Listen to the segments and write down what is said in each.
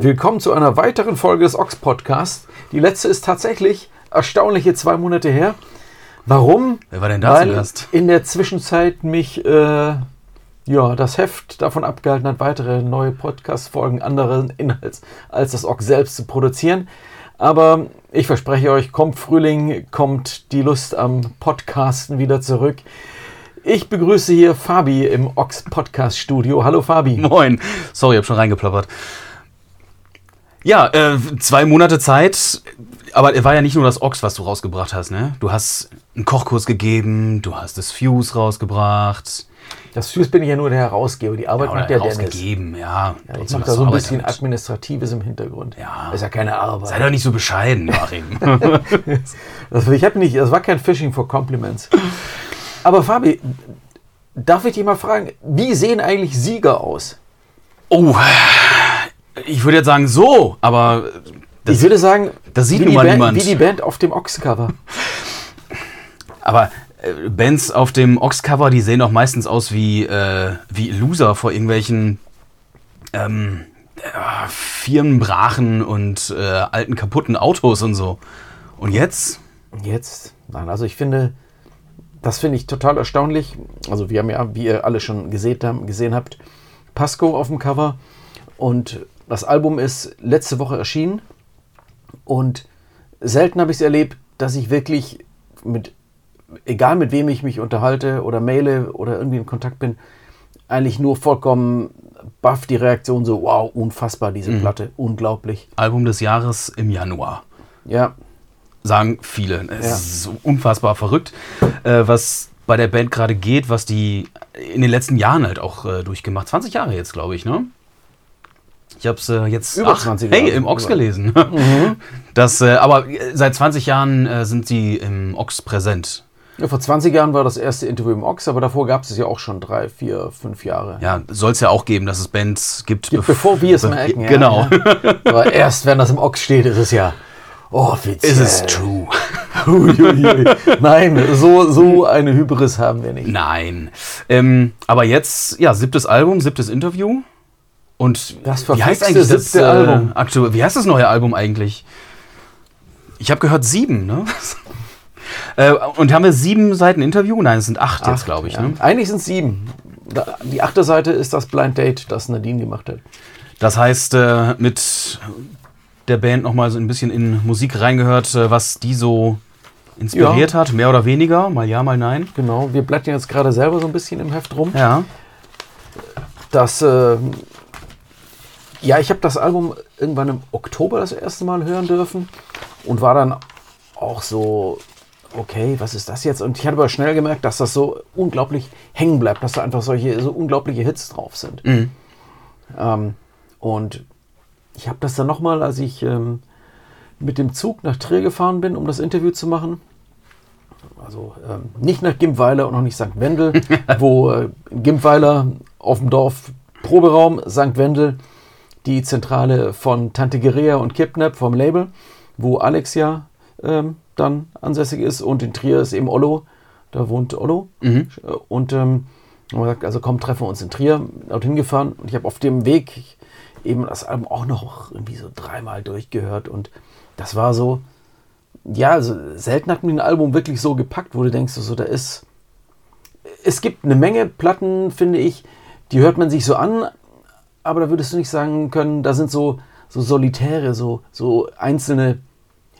Willkommen zu einer weiteren Folge des Ox Podcasts. Die letzte ist tatsächlich erstaunliche zwei Monate her. Warum? Wer war denn da Weil zuerst? in der Zwischenzeit mich äh, ja, das Heft davon abgehalten hat, weitere neue Podcast-Folgen anderen Inhalts als das Ox selbst zu produzieren. Aber ich verspreche euch, kommt Frühling, kommt die Lust am Podcasten wieder zurück. Ich begrüße hier Fabi im Ox Podcast Studio. Hallo Fabi. Moin. Sorry, ich hab schon reingeploppert. Ja, äh, zwei Monate Zeit. Aber es war ja nicht nur das Ox, was du rausgebracht hast, ne? Du hast einen Kochkurs gegeben, du hast das Fuse rausgebracht. Das Fuse bin ich ja nur der Herausgeber. Die Arbeit oder macht der Dennis. rausgegeben, ja. Ja, ich mache da so ein bisschen damit. Administratives im Hintergrund. Ja. Das ist ja keine Arbeit. Sei doch nicht so bescheiden, Joachim. Das, ich habe nicht, das war kein Fishing for Compliments. Aber Fabi, darf ich dich mal fragen, wie sehen eigentlich Sieger aus? oh, ich würde jetzt sagen so, aber das, ich würde sagen, das sieht nun mal Band, niemand. wie die Band auf dem Ox-Cover. Aber äh, Bands auf dem Ox-Cover, die sehen auch meistens aus wie, äh, wie Loser vor irgendwelchen ähm, äh, Firmenbrachen und äh, alten kaputten Autos und so. Und jetzt? Jetzt, nein, also ich finde, das finde ich total erstaunlich. Also wir haben ja, wie ihr alle schon gesehen, haben, gesehen habt, Pasco auf dem Cover und das Album ist letzte Woche erschienen und selten habe ich es erlebt, dass ich wirklich mit, egal mit wem ich mich unterhalte oder maile oder irgendwie in Kontakt bin, eigentlich nur vollkommen baff die Reaktion so, wow, unfassbar diese Platte, unglaublich. Album des Jahres im Januar. Ja, Sagen viele. Es Ja. ist unfassbar verrückt, äh, was bei der Band gerade geht, was die in den letzten Jahren halt auch äh, durchgemacht. 20 Jahre jetzt, glaube ich, ne? Ich habe es äh, jetzt Über 20 hey, Jahre. im Ox Über. gelesen. Das, äh, aber äh, seit 20 Jahren äh, sind sie im Ox präsent. Ja, vor 20 Jahren war das erste Interview im Ox, aber davor gab es es ja auch schon drei, vier, fünf Jahre. Ja, soll es ja auch geben, dass es Bands gibt, Gibt, bevor wir es merken. Ja, Genau. Ja. Aber erst wenn das im Ox steht, ist es ja offiziell. Is es true? Nein, so, so eine Hybris haben wir nicht. Nein. Ähm, aber jetzt, ja, siebtes Album, siebtes Interview. Und Das wie heißt eigentlich das äh, Album. aktuell? Wie heißt das neue Album eigentlich? Ich habe gehört sieben, ne? äh, und haben wir sieben Seiten Interview? Nein, es sind acht, jetzt, glaube ich. Ja. Ne? Eigentlich sind es sieben. Die achte Seite ist das Blind Date, das Nadine gemacht hat. Das heißt, äh, mit der Band nochmal so ein bisschen in Musik reingehört, äh, was die so inspiriert hat, mehr oder weniger, mal ja, mal nein. Genau, wir blättern jetzt gerade selber so ein bisschen im Heft rum. Ja. Das, ja, ich habe das Album irgendwann im Oktober das erste Mal hören dürfen und war dann auch so, okay, was ist das jetzt? Und ich hatte aber schnell gemerkt, dass das so unglaublich hängen bleibt, dass da einfach solche so unglaubliche Hits drauf sind. Ähm, und ich habe das dann nochmal, als ich ähm, mit dem Zug nach Trier gefahren bin, um das Interview zu machen. Also ähm, nicht nach Gimpweiler und auch nicht St. Wendel, wo äh, Gimpweiler auf dem Dorf Proberaum, St. Wendel, die Zentrale von Tante Gerea und Kidnap vom Label, wo Alex ja ähm, dann ansässig ist und in Trier ist eben Ollo, da wohnt Ollo. Äh, Und ähm, haben gesagt, also komm, treffen wir uns in Trier, dorthin gefahren und ich habe auf dem Weg eben das Album auch noch irgendwie so dreimal durchgehört und das war so, ja, also selten hat mir ein Album wirklich so gepackt, wo du denkst, so, da ist. Es gibt eine Menge Platten, finde ich, die hört man sich so an, aber da würdest du nicht sagen können, da sind so, so solitäre, so, so einzelne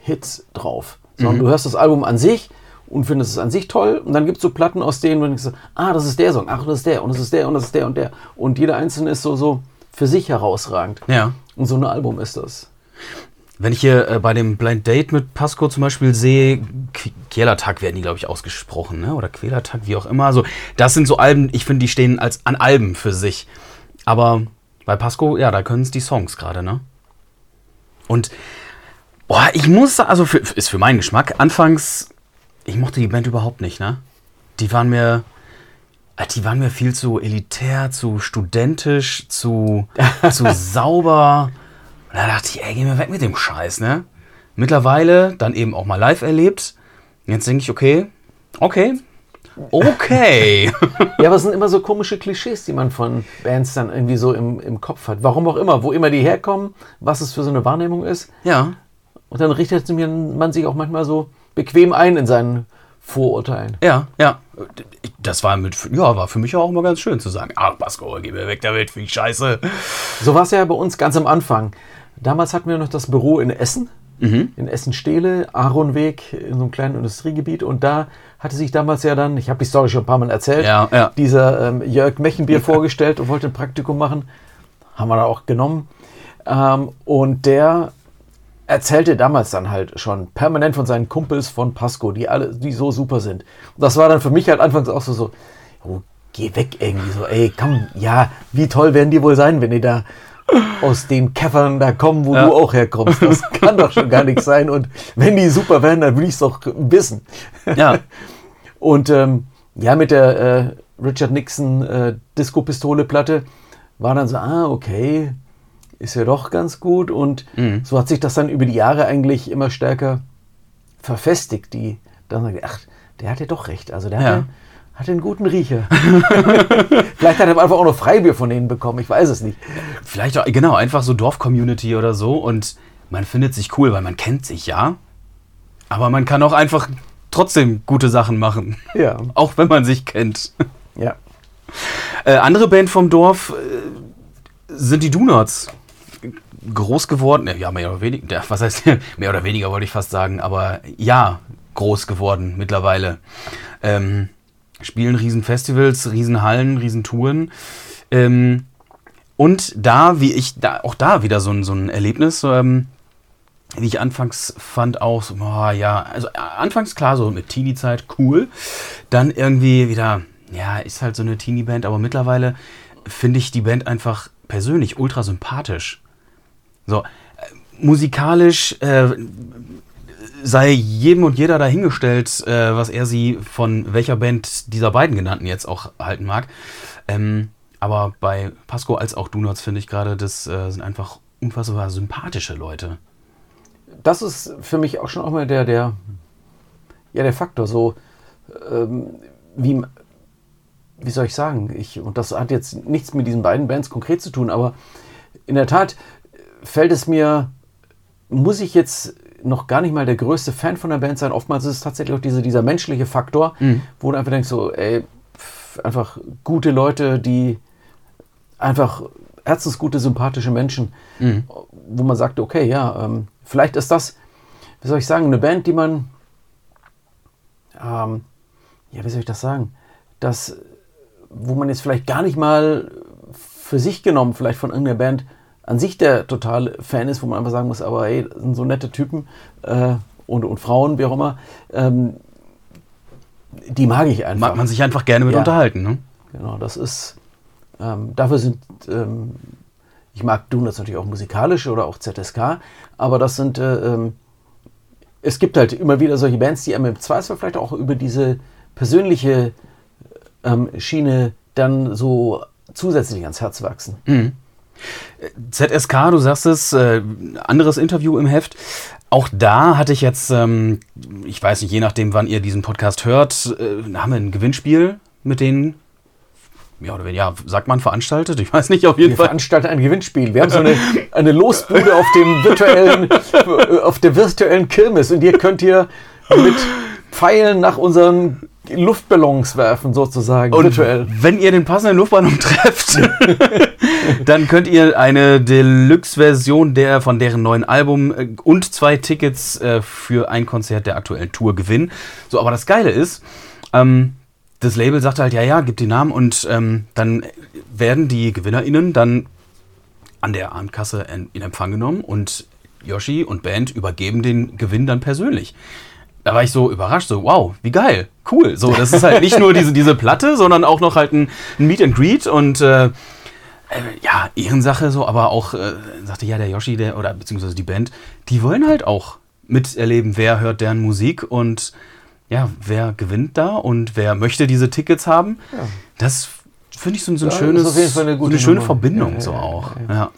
Hits drauf. Sondern du hörst das Album an sich und findest es an sich toll und dann gibt es so Platten, aus denen du denkst, ah, das ist der Song, ach, das ist der und das ist der und das ist der und der. Und jeder einzelne ist so, so für sich herausragend. Ja. Und so ein Album ist das. Wenn ich hier äh, bei dem Blind Date mit Pasco zum Beispiel sehe, Quälertag werden die, glaube ich, ausgesprochen, ne? oder Quälertag, wie auch immer. Also, das sind so Alben, ich finde, die stehen als an Alben für sich. Aber bei Pasco, ja, da können es die Songs gerade, ne? Und, boah, ich muss, also, für, ist für meinen Geschmack, anfangs, ich mochte die Band überhaupt nicht, ne? Die waren mir, äh, die waren mir viel zu elitär, zu studentisch, zu, zu sauber. Und da dachte ich, ey, geh mir weg mit dem Scheiß, ne? Mittlerweile dann eben auch mal live erlebt. Jetzt denke ich, okay, okay, Okay. Ja, aber es sind immer so komische Klischees, die man von Bands dann irgendwie so im, im Kopf hat. Warum auch immer, wo immer die herkommen, was es für so eine Wahrnehmung ist. ja. Und dann richtet man sich auch manchmal so bequem ein in seinen Vorurteilen. Ja, ja. Das war mit, ja, war für mich auch immer ganz schön zu sagen, ach, Basko, geh mir weg damit, finde ich scheiße. So war es ja bei uns ganz am Anfang. Damals hatten wir noch das Büro in Essen, in Essen-Stehle, Aaronweg, in so einem kleinen Industriegebiet. Und da hatte sich damals ja dann, ich habe die Story schon ein paar Mal erzählt, Ja, ja. dieser ähm, Jörg Mechenbier vorgestellt und wollte ein Praktikum machen. Haben wir da auch genommen. Ähm, und der erzählte damals dann halt schon permanent von seinen Kumpels von Pasco, die alle, die so super sind. Und das war dann für mich halt anfangs auch so, so, oh, geh weg irgendwie so, ey, komm, ja, wie toll werden die wohl sein, wenn die da aus den Käffern da kommen, wo Ja. du auch herkommst. Das kann doch schon gar nichts sein. Und wenn die super werden, dann will ich es doch wissen. Ja. Und ähm, ja, mit der äh, Richard Nixon äh, Disco-Pistole-Platte war dann so, ah, okay, ist ja doch ganz gut. Und Mhm. so hat sich das dann über die Jahre eigentlich immer stärker verfestigt, die dann sagen, ach, der hat ja doch recht. Also der Ja. hat, ja, hat einen guten Riecher. Vielleicht hat er einfach auch noch Freibier von denen bekommen, ich weiß es nicht. Vielleicht auch, genau, einfach so Dorf-Community oder so und man findet sich cool, weil man kennt sich, ja. Aber man kann auch einfach trotzdem gute Sachen machen. Ja, Auch wenn man sich kennt. ja. Äh, andere Band vom Dorf äh, sind die Donuts. Groß geworden, ja, mehr oder weniger, was heißt mehr oder weniger wollte ich fast sagen, aber ja, groß geworden mittlerweile. Ähm, spielen Riesenfestivals, Riesenhallen, Riesentouren. Ähm, und da, wie ich, da, auch da wieder so ein, so ein Erlebnis, ähm, wie ich anfangs fand auch, so, boah, ja, also äh, anfangs klar, so mit Teenie-Zeit, cool. Dann irgendwie wieder, ja, ist halt so eine Teenie-Band, aber mittlerweile finde ich die Band einfach persönlich ultra sympathisch. So, äh, musikalisch äh, sei jedem und jeder dahingestellt, äh, was er sie von welcher Band dieser beiden genannten jetzt auch halten mag. Ähm, aber bei Pasco als auch Donuts finde ich gerade, das äh, sind einfach unfassbar sympathische Leute. das ist für mich auch schon auch mal der, der, ja, der Faktor. So, ähm, wie, wie soll ich sagen? Ich, und das hat jetzt nichts mit diesen beiden Bands konkret zu tun, aber in der Tat fällt es mir, muss ich jetzt noch gar nicht mal der größte Fan von der Band sein. Oftmals ist es tatsächlich auch diese, dieser menschliche Faktor, wo du einfach denkst, so, ey, pff, einfach gute Leute, die einfach herzensgute, sympathische Menschen, wo man sagt, okay, ja, ähm, vielleicht ist das, wie soll ich sagen, eine Band, die man, ähm, ja, wie soll ich das sagen, das, wo man jetzt vielleicht gar nicht mal für sich genommen, vielleicht von irgendeiner Band an sich der total Fan ist, wo man einfach sagen muss, aber ey, das sind so nette Typen äh, und, und Frauen, wie auch immer, ähm, die mag ich einfach. Mag man sich einfach gerne mit Ja. unterhalten. Ne? Genau, das ist, ähm, dafür sind, ähm, ich mag Donuts natürlich auch musikalisch oder auch ZSK, aber das sind, äh, ähm, es gibt halt immer wieder solche Bands, die einem im Zweifel vielleicht auch über diese persönliche ähm, Schiene dann so zusätzlich ans Herz wachsen. ZSK, du sagst es, äh, anderes Interview im Heft. Auch da hatte ich jetzt, ähm, ich weiß nicht, je nachdem, wann ihr diesen Podcast hört, äh, haben wir ein Gewinnspiel mit denen, ja, oder wenn, ja, sagt man veranstaltet? Ich weiß nicht, auf jeden Wir Fall. veranstalten ein Gewinnspiel. Wir haben so eine, eine Losbude auf dem virtuellen, auf der virtuellen Kirmes und ihr könnt hier mit Pfeilen nach unseren Luftballons werfen, sozusagen, Und virtuell. wenn ihr den passenden Luftballon trefft, dann könnt ihr eine Deluxe-Version der von deren neuen Album äh, und zwei Tickets äh, für ein Konzert der aktuellen Tour gewinnen. So, aber das Geile ist, ähm, das Label sagt halt, ja, ja, gibt die Namen und ähm, dann werden die GewinnerInnen dann an der Abendkasse in Empfang genommen und Yoshi und Band übergeben den Gewinn dann persönlich. Da war ich so überrascht, so wow, wie geil, cool. So, das ist halt nicht nur diese, diese Platte, sondern auch noch halt ein, ein Meet and Greet und äh, äh, ja, Ehrensache so, aber auch, äh, sagte ja der Yoshi, der, oder beziehungsweise die Band, die wollen halt auch miterleben, wer hört deren Musik und ja, wer gewinnt da und wer möchte diese Tickets haben. Das finde ich so, so ein Ja, schönes, eine so eine schöne Nummer. Verbindung Ja, ja, so ja, auch. ja, Ja.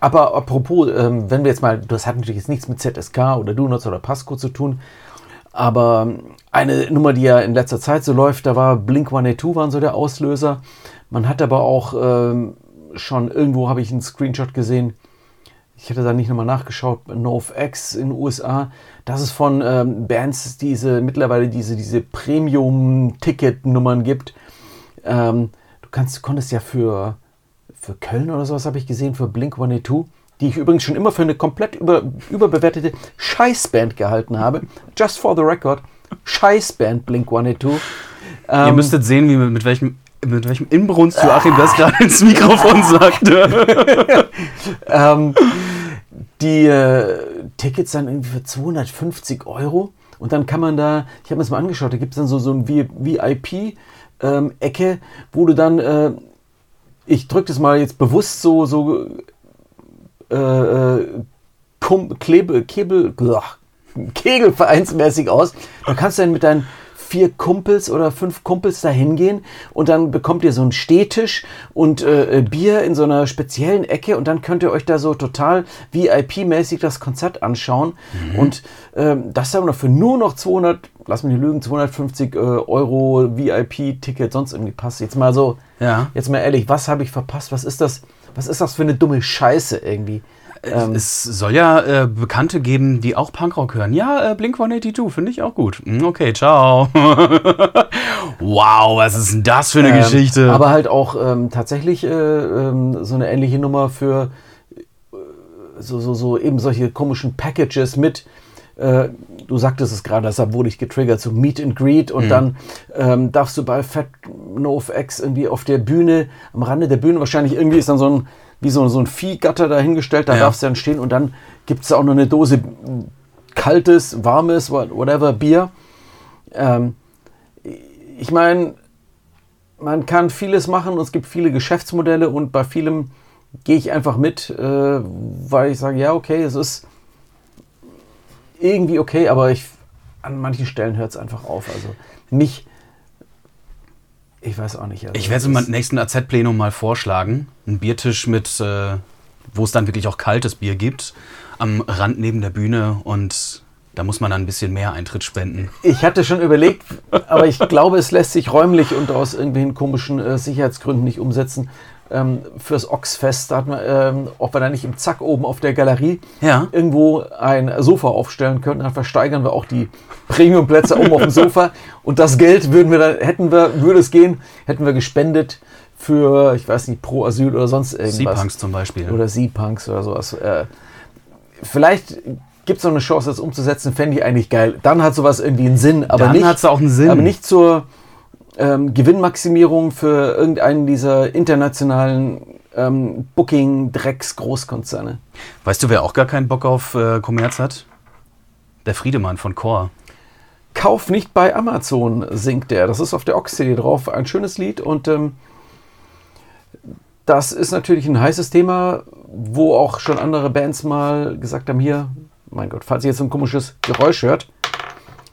Aber apropos, ähm, wenn wir jetzt mal, das hat natürlich jetzt nichts mit ZSK oder Donuts oder Pasco zu tun, Aber eine Nummer, die ja in letzter Zeit so läuft, da war Blink 182 waren so der Auslöser. Man hat aber auch ähm, schon irgendwo habe ich einen Screenshot gesehen. Ich hätte da nicht nochmal nachgeschaut. NoFX in den USA. Das ist von ähm, Bands, diese mittlerweile diese, diese Premium-Ticket-Nummern gibt. Ähm, du kannst, konntest ja für, für Köln oder sowas habe ich gesehen, für Blink 182 die ich übrigens schon immer für eine komplett über, überbewertete Scheißband gehalten habe. Just for the record. Scheißband Blink 182. Ähm, Ihr müsstet sehen, wie mit welchem mit welchem Inbrunst Joachim das gerade ins Mikrofon sagte. ähm, die äh, Tickets dann irgendwie für 250 Euro. Und dann kann man da, ich habe mir das mal angeschaut, da gibt es dann so, so ein VIP-Ecke, ähm, wo du dann, äh, ich drücke das mal jetzt bewusst so, so äh, äh Klebe, Kebel, Kegelvereinsmäßig aus. Da kannst du dann mit deinen vier Kumpels oder fünf Kumpels da hingehen und dann bekommt ihr so einen Stehtisch und äh, Bier in so einer speziellen Ecke und dann könnt ihr euch da so total VIP-mäßig das Konzert anschauen mhm. und ähm, das dann noch für nur noch 200, lass mich nicht lügen, 250 äh, Euro VIP-Ticket sonst irgendwie passt. Jetzt mal so, ja. jetzt mal ehrlich, was habe ich verpasst? Was ist das? Was ist das für eine dumme Scheiße irgendwie? Ähm, es soll ja äh, Bekannte geben, die auch Punkrock hören. Ja, äh, Blink 182 finde ich auch gut. Hm, okay, ciao. wow, was ist denn das für eine ähm, Geschichte? Aber halt auch ähm, tatsächlich äh, ähm, so eine ähnliche Nummer für äh, so, so, so eben solche komischen Packages mit äh, du sagtest es gerade, deshalb wurde ich getriggert, so Meet and Greet und mhm. dann ähm, darfst du bei Fat NoFX irgendwie auf der Bühne, am Rande der Bühne, wahrscheinlich irgendwie ist dann so ein, wie so, so ein Viehgatter dahingestellt, da ja. darfst du dann stehen und dann gibt es auch noch eine Dose kaltes, warmes, whatever, Bier. Ähm, ich meine, man kann vieles machen und es gibt viele Geschäftsmodelle und bei vielem gehe ich einfach mit, äh, weil ich sage, ja, okay, es ist irgendwie okay, aber ich, an manchen Stellen hört es einfach auf. Also mich, ich weiß auch nicht. Also ich werde es im nächsten AZ-Plenum mal vorschlagen. Ein Biertisch mit, äh, wo es dann wirklich auch kaltes Bier gibt, am Rand neben der Bühne und da muss man dann ein bisschen mehr Eintritt spenden. Ich hatte schon überlegt, aber ich glaube, es lässt sich räumlich und aus irgendwelchen komischen äh, Sicherheitsgründen nicht umsetzen ähm, fürs Oxfest, da hat man, ähm, ob wir da nicht im Zack oben auf der Galerie ja. irgendwo ein Sofa aufstellen könnten, dann versteigern wir auch die Premiumplätze oben auf dem Sofa und das Geld würden wir dann, hätten wir, würde es gehen, hätten wir gespendet für, ich weiß nicht, Pro Asyl oder sonst irgendwas. Sea-Punks zum Beispiel. Oder Sea-Punks oder sowas. Äh, vielleicht gibt es noch eine Chance, das umzusetzen, fände ich eigentlich geil. Dann hat sowas irgendwie einen Sinn, aber dann hat es auch einen Sinn. Aber nicht zur ähm, Gewinnmaximierung für irgendeinen dieser internationalen ähm, Booking-Drecks-Großkonzerne. Weißt du, wer auch gar keinen Bock auf äh, Kommerz hat? Der Friedemann von Core. Kauf nicht bei Amazon, singt der. Das ist auf der Ox-CD drauf. Ein schönes Lied und ähm, das ist natürlich ein heißes Thema, wo auch schon andere Bands mal gesagt haben: Hier, mein Gott, falls ihr jetzt so ein komisches Geräusch hört,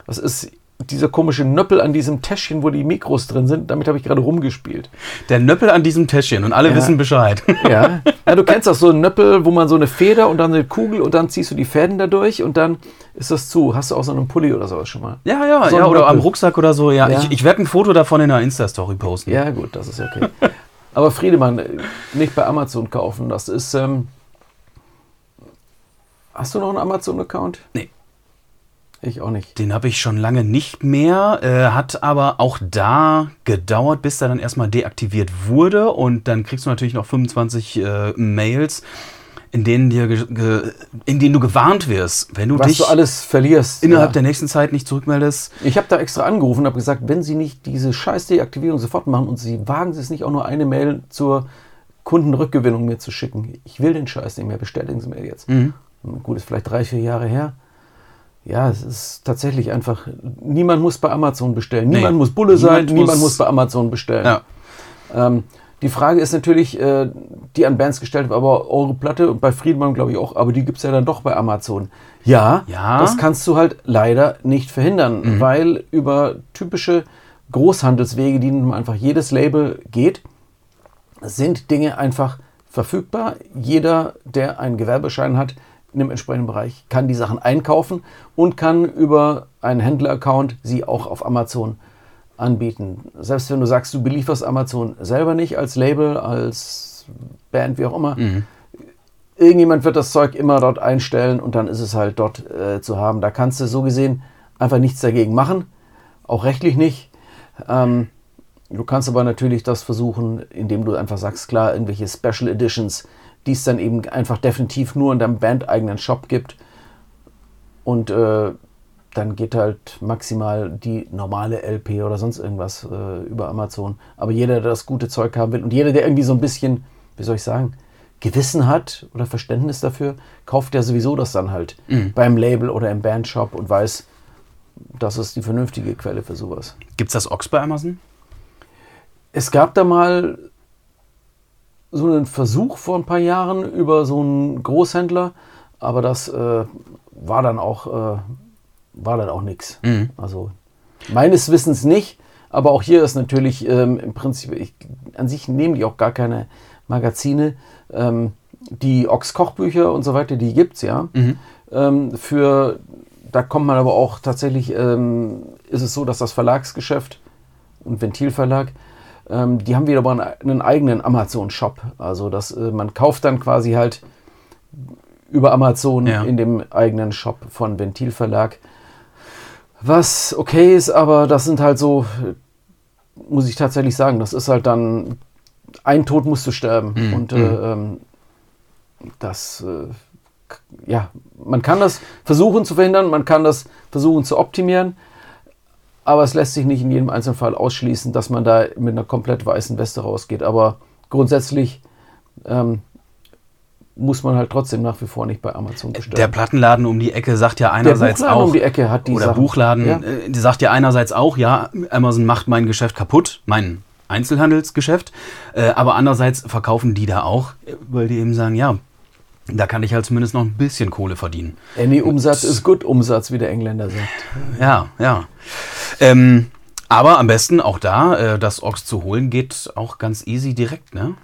das ist dieser komische Nöppel an diesem Täschchen, wo die Mikros drin sind, damit habe ich gerade rumgespielt. Der Nöppel an diesem Täschchen und alle ja. wissen Bescheid. Ja. ja, du kennst auch so einen Nöppel, wo man so eine Feder und dann eine Kugel und dann ziehst du die Fäden dadurch und dann ist das zu. Hast du auch so einen Pulli oder sowas schon mal? Ja, ja, so ja oder am Rucksack oder so. Ja, ja. ich, ich werde ein Foto davon in der Insta-Story posten. Ja, gut, das ist okay. Aber Friedemann, nicht bei Amazon kaufen. Das ist. Ähm Hast du noch einen Amazon-Account? Nee. Ich auch nicht. Den habe ich schon lange nicht mehr, äh, hat aber auch da gedauert, bis er dann erstmal deaktiviert wurde und dann kriegst du natürlich noch 25 äh, Mails, in denen, dir in denen du gewarnt wirst, wenn du Was dich du alles verlierst. Innerhalb ja. der nächsten Zeit nicht zurückmeldest. Ich habe da extra angerufen und habe gesagt, wenn Sie nicht diese scheiß Deaktivierung sofort machen und Sie wagen Sie es nicht auch nur eine Mail zur Kundenrückgewinnung mir zu schicken. Ich will den Scheiß nicht mehr, bestätigen Sie mir jetzt. Mhm. Gut, ist vielleicht drei, vier Jahre her ja, es ist tatsächlich einfach, niemand muss bei Amazon bestellen. Nee, niemand muss Bulle sein, niemand, niemand muss, bei Amazon bestellen. Ja. Ähm, die Frage ist natürlich, äh, die an Bands gestellt wird, aber eure Platte und bei Friedmann glaube ich auch, aber die gibt es ja dann doch bei Amazon. Ja, ja, das kannst du halt leider nicht verhindern, mhm. weil über typische Großhandelswege, die nun einfach jedes Label geht, sind Dinge einfach verfügbar. Jeder, der einen Gewerbeschein hat, in einem entsprechenden Bereich, kann die Sachen einkaufen und kann über einen Händler-Account sie auch auf Amazon anbieten. Selbst wenn du sagst, du belieferst Amazon selber nicht als Label, als Band, wie auch immer, Mhm. irgendjemand wird das Zeug immer dort einstellen und dann ist es halt dort äh, zu haben. Da kannst du so gesehen einfach nichts dagegen machen, auch rechtlich nicht. Ähm, du kannst aber natürlich das versuchen, indem du einfach sagst, klar, irgendwelche Special Editions, die es dann eben einfach definitiv nur in deinem bandeigenen Shop gibt. Und äh, dann geht halt maximal die normale LP oder sonst irgendwas äh, über Amazon. Aber jeder, der das gute Zeug haben will und jeder, der irgendwie so ein bisschen, wie soll ich sagen, Gewissen hat oder Verständnis dafür, kauft ja sowieso das dann halt beim Label oder im Bandshop und weiß, das ist die vernünftige Quelle für sowas. Gibt's das Ox bei Amazon? Es gab da mal so einen Versuch vor ein paar Jahren über so einen Großhändler, aber das äh, war dann auch äh, war dann auch nichts. Also meines Wissens nicht, aber auch hier ist natürlich ähm, im Prinzip ich, an sich nehmen die auch gar keine Magazine. Ähm, die Ox Kochbücher und so weiter, die gibt's ja. Ähm, für da kommt man aber auch tatsächlich ähm, ist es so, dass das Verlagsgeschäft und Ventilverlag ähm, die haben wieder mal einen, eigenen Amazon-Shop. Also das, äh, man kauft dann quasi halt über Amazon Ja. in dem eigenen Shop von Ventilverlag. Was okay ist, aber das sind halt so, äh, muss ich tatsächlich sagen, das ist halt dann, ein Tod musst du sterben. Mhm. Und äh, ähm, das, äh, ja, man kann das versuchen zu verhindern, man kann das versuchen zu optimieren. Aber es lässt sich nicht in jedem Einzelfall ausschließen, dass man da mit einer komplett weißen Weste rausgeht. Aber grundsätzlich ähm, muss man halt trotzdem nach wie vor nicht bei Amazon bestellen. Der Plattenladen um die Ecke sagt ja einerseits auch. um die Ecke hat die oder Sachen. Buchladen, Ja. äh, sagt ja einerseits auch, ja, Amazon macht mein Geschäft kaputt, mein Einzelhandelsgeschäft, äh, aber andererseits verkaufen die da auch, weil die eben sagen, ja, da kann ich halt zumindest noch ein bisschen Kohle verdienen. Any Umsatz ist gut Umsatz, wie der Engländer sagt. Ja, ja. Ähm, aber am besten auch da, äh, das Ox zu holen, geht auch ganz easy direkt, ne?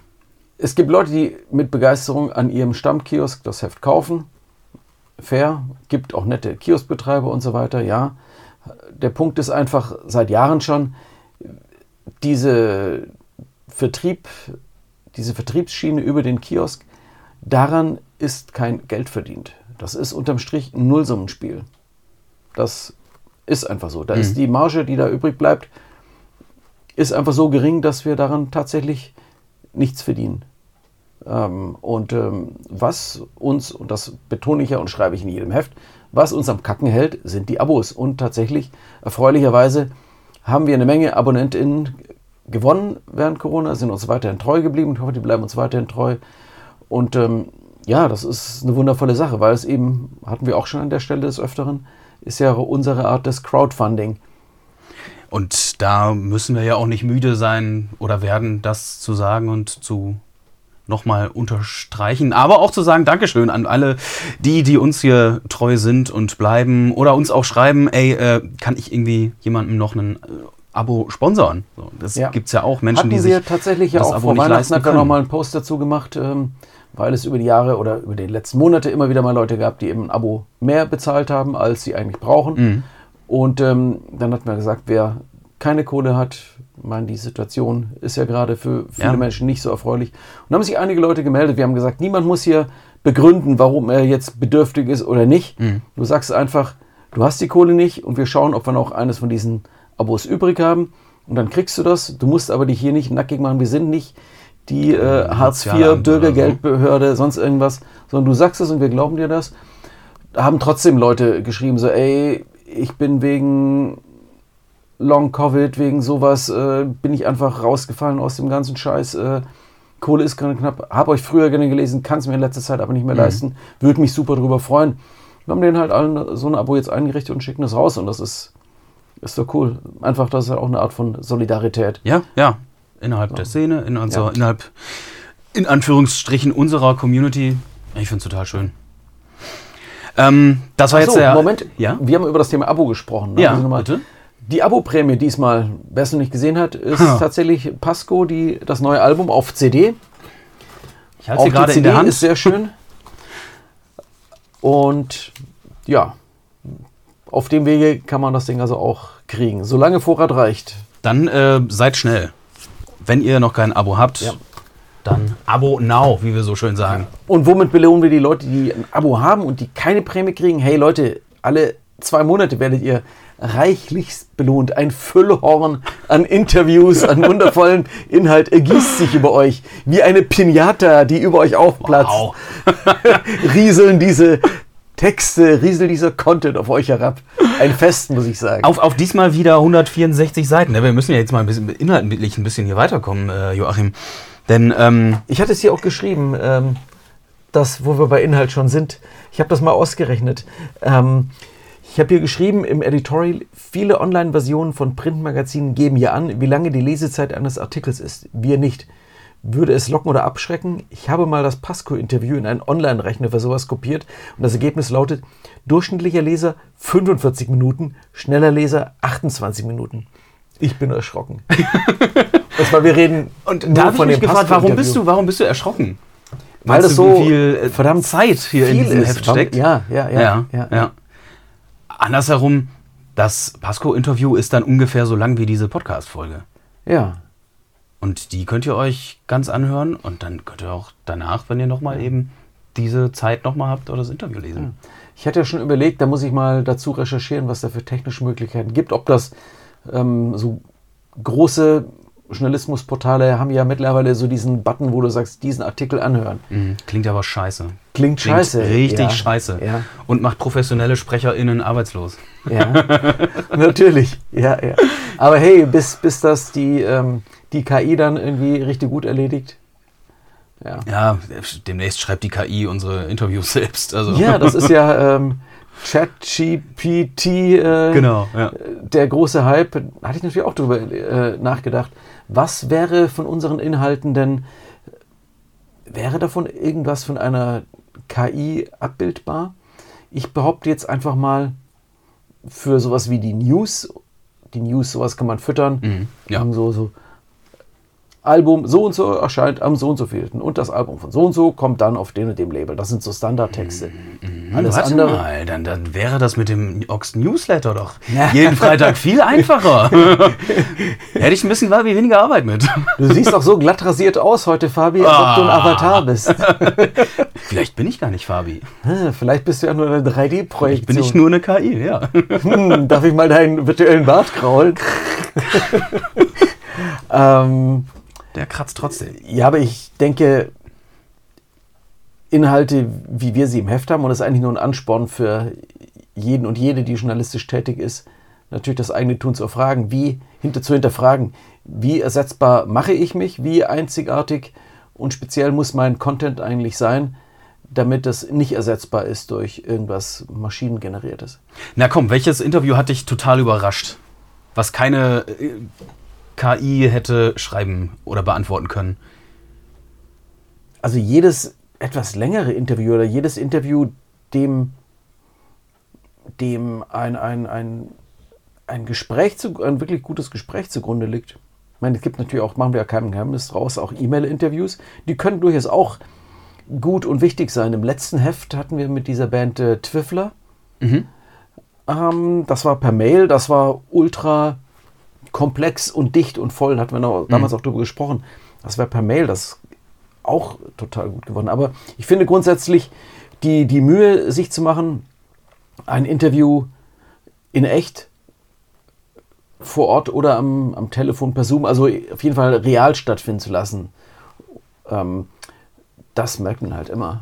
Es gibt Leute, die mit Begeisterung an ihrem Stammkiosk das Heft kaufen. Fair. Gibt auch nette Kioskbetreiber und so weiter, ja. Der Punkt ist einfach seit Jahren schon, diese Vertrieb, diese Vertriebsschiene über den Kiosk, daran ist kein Geld verdient. Das ist unterm Strich ein Nullsummenspiel. Das ist einfach so. Da ist die Marge, die da übrig bleibt, ist einfach so gering, dass wir daran tatsächlich nichts verdienen. Ähm, und ähm, was uns, und das betone ich ja und schreibe ich in jedem Heft, was uns am Kacken hält, sind die Abos. Und tatsächlich, erfreulicherweise, haben wir eine Menge AbonnentInnen gewonnen während Corona, sind uns weiterhin treu geblieben. Ich hoffe, die bleiben uns weiterhin treu. Und ähm, ja, das ist eine wundervolle Sache, weil es eben, hatten wir auch schon an der Stelle des Öfteren, ist ja unsere Art des Crowdfunding. Und da müssen wir ja auch nicht müde sein oder werden, das zu sagen und zu nochmal unterstreichen. Aber auch zu sagen, Dankeschön an alle, die, die uns hier treu sind und bleiben oder uns auch schreiben, ey, äh, kann ich irgendwie jemandem noch ein äh, Abo sponsern? So, das Ja. gibt's ja auch Menschen, Hatten die sich tatsächlich ja das auch Abo vor Weihnachten hat er können. noch mal einen Post dazu gemacht, ähm, weil es über die Jahre oder über die letzten Monate immer wieder mal Leute gab, die eben ein Abo mehr bezahlt haben, als sie eigentlich brauchen. Mhm. Und ähm, dann hat man gesagt, wer keine Kohle hat, ich meine, die Situation ist ja gerade für viele Ja. Menschen nicht so erfreulich. Und da haben sich einige Leute gemeldet. Wir haben gesagt, niemand muss hier begründen, warum er jetzt bedürftig ist oder nicht. Mhm. Du sagst einfach, du hast die Kohle nicht und wir schauen, ob wir noch eines von diesen Abos übrig haben. Und dann kriegst du das. Du musst aber dich hier nicht nackig machen. Wir sind nicht die äh, Hartz IV, Bürgergeldbehörde, sonst irgendwas, sondern du sagst es und wir glauben dir das. Da haben trotzdem Leute geschrieben, so, ey, ich bin wegen Long Covid, wegen sowas, äh, bin ich einfach rausgefallen aus dem ganzen Scheiß. Äh, Kohle ist gerade knapp. Hab euch früher gerne gelesen, kann es mir in letzter Zeit aber nicht mehr leisten. Würde mich super drüber freuen. Wir haben denen halt allen so ein Abo jetzt eingerichtet und schicken das raus und das ist, ist doch cool. Einfach, das ist halt auch eine Art von Solidarität. Ja, ja. Innerhalb der Szene, in unserer, Ja. innerhalb, in Anführungsstrichen, unserer Community. Ich finde es total schön. Ähm, das war Ach jetzt so, der. Moment, Ja, wir haben über das Thema Abo gesprochen. ne? ja Also bitte. Die Abo-Prämie diesmal, wer es noch nicht gesehen hat, ist Ha. tatsächlich Pasco, die, das neue Album auf CD. Ich halte sie gerade in der CD Hand. ist sehr schön. Und ja, auf dem Wege kann man das Ding also auch kriegen, solange Vorrat reicht. Dann äh, seid schnell. Wenn ihr noch kein Abo habt, Ja. dann Abo now, wie wir so schön sagen. Und womit belohnen wir die Leute, die ein Abo haben und die keine Prämie kriegen? Hey Leute, alle zwei Monate werdet ihr reichlichst belohnt. Ein Füllhorn an Interviews, an wundervollen Inhalt ergießt sich über euch. Wie eine Pinata, die über euch aufplatzt. Wow. Rieseln diese Texte, rieselt dieser Content auf euch herab. Ein Fest, muss ich sagen. Auf, auf diesmal wieder 164 Seiten. Wir müssen ja jetzt mal ein bisschen inhaltlich ein bisschen hier weiterkommen, äh, Joachim. Denn ähm, Ich hatte es hier auch geschrieben, ähm, das, wo wir bei Inhalt schon sind. Ich habe das mal ausgerechnet. Ähm, ich habe hier geschrieben im Editorial, viele Online-Versionen von Printmagazinen geben hier an, wie lange die Lesezeit eines Artikels ist. Wir nicht. Würde es locken oder abschrecken? Ich habe mal das Pasco-Interview in einen Online-Rechner für sowas kopiert und das Ergebnis lautet, durchschnittlicher Leser 45 Minuten, schneller Leser 28 Minuten. Ich bin erschrocken. das war, wir reden und nur da habe ich mich gefragt, warum bist du, warum bist du erschrocken? Weil das du, so viel äh, verdammt Zeit hier in diesem. Heft steckt. Ja, ja, ja. ja, ja, ja. Andersherum, das Pasco-Interview ist dann ungefähr so lang wie diese Podcast-Folge. ja. Und die könnt ihr euch ganz anhören und dann könnt ihr auch danach, wenn ihr nochmal eben diese Zeit nochmal habt, oder das Interview lesen. Ich hatte ja schon überlegt, da muss ich mal dazu recherchieren, was da für technische Möglichkeiten gibt. Ob das ähm, so große Journalismusportale haben ja mittlerweile so diesen Button, wo du sagst, diesen Artikel anhören. Mhm. Klingt aber scheiße. Klingt scheiße. Richtig ja. scheiße. Ja, Und macht professionelle SprecherInnen arbeitslos. ja. natürlich. Ja, ja. Aber hey, bis, bis das die, ähm, die KI dann irgendwie richtig gut erledigt. Ja. Ja, demnächst schreibt die KI unsere Interviews selbst. Also. Ja, das ist ja ähm, ChatGPT, äh, Genau, ja. der große Hype. Hatte ich natürlich auch drüber äh, nachgedacht. Was wäre von unseren Inhalten denn, wäre davon irgendwas von einer KI abbildbar? Ich behaupte jetzt einfach mal, für sowas wie die News, die News, sowas kann man füttern. Mhm, ja. So, so Album so und so erscheint am so und so vielten und das Album von so und so kommt dann auf dem und dem Label. Das sind so Standardtexte. Alles Warte andere. mal, dann, dann wäre das mit dem Ox Newsletter doch jeden Freitag viel einfacher. Hätte ich ein bisschen weniger Arbeit mit. Du siehst auch so glatt rasiert aus heute, Fabi, als ob du ein Ah. Avatar bist. Vielleicht bin ich gar nicht Fabi. Hm, Vielleicht bist du ja nur eine Ich 3D-Projektion. bin nicht nur eine KI, ja. Hm, darf ich mal deinen virtuellen Bart kraulen? ähm, Der kratzt trotzdem. ja, aber ich denke, Inhalte, wie wir sie im Heft haben, und das ist eigentlich nur ein Ansporn für jeden und jede, die journalistisch tätig ist, natürlich das eigene Tun zu erfragen, wie hinter, zu hinterfragen, wie ersetzbar mache ich mich, wie einzigartig und speziell muss mein Content eigentlich sein, damit das nicht ersetzbar ist durch irgendwas maschinengeneriertes. Na komm, welches Interview hat dich total überrascht? Was keine äh, KI hätte schreiben oder beantworten können. also jedes etwas längere Interview oder jedes Interview, dem, dem ein, ein, ein, ein Gespräch, zu, ein wirklich gutes Gespräch zugrunde liegt. Ich meine, es gibt natürlich auch, machen wir ja kein Geheimnis draus, auch E-Mail-Interviews. Die können durchaus auch gut und wichtig sein. Im letzten Heft hatten wir mit dieser Band äh, Twiffler. Ähm, das war per Mail, das war ultra komplex und dicht und voll. Da hatten wir noch, damals auch drüber gesprochen. Das war per Mail, das auch total gut geworden. Aber ich finde grundsätzlich die, die Mühe, sich zu machen, ein Interview in echt vor Ort oder am, am Telefon per Zoom, also auf jeden Fall real stattfinden zu lassen, ähm, das merkt man halt immer.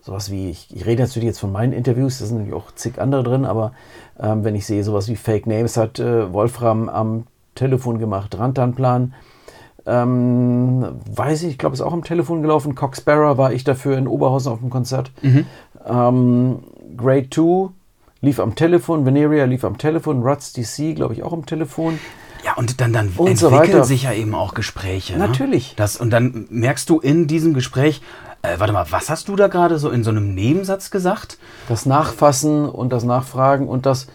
Sowas wie, ich, ich rede natürlich jetzt von meinen Interviews, da sind natürlich auch zig andere drin, aber ähm, wenn ich sehe, sowas wie Fake Names hat äh, Wolfram am Telefon gemacht, Rantanplan, ähm, weiß ich, ich glaube, ist auch am Telefon gelaufen. Cox Sparrow war ich dafür in Oberhausen auf dem Konzert. Ähm, Grade 2 lief am Telefon, Veneria lief am Telefon, Ruts DC, glaube ich, auch am Telefon. Ja, und dann, dann Und entwickeln so sich ja eben auch Gespräche. Natürlich. Ne? Das, und dann merkst du in diesem Gespräch, äh, warte mal, was hast du da gerade so in so einem Nebensatz gesagt? Das Nachfassen und das Nachfragen und das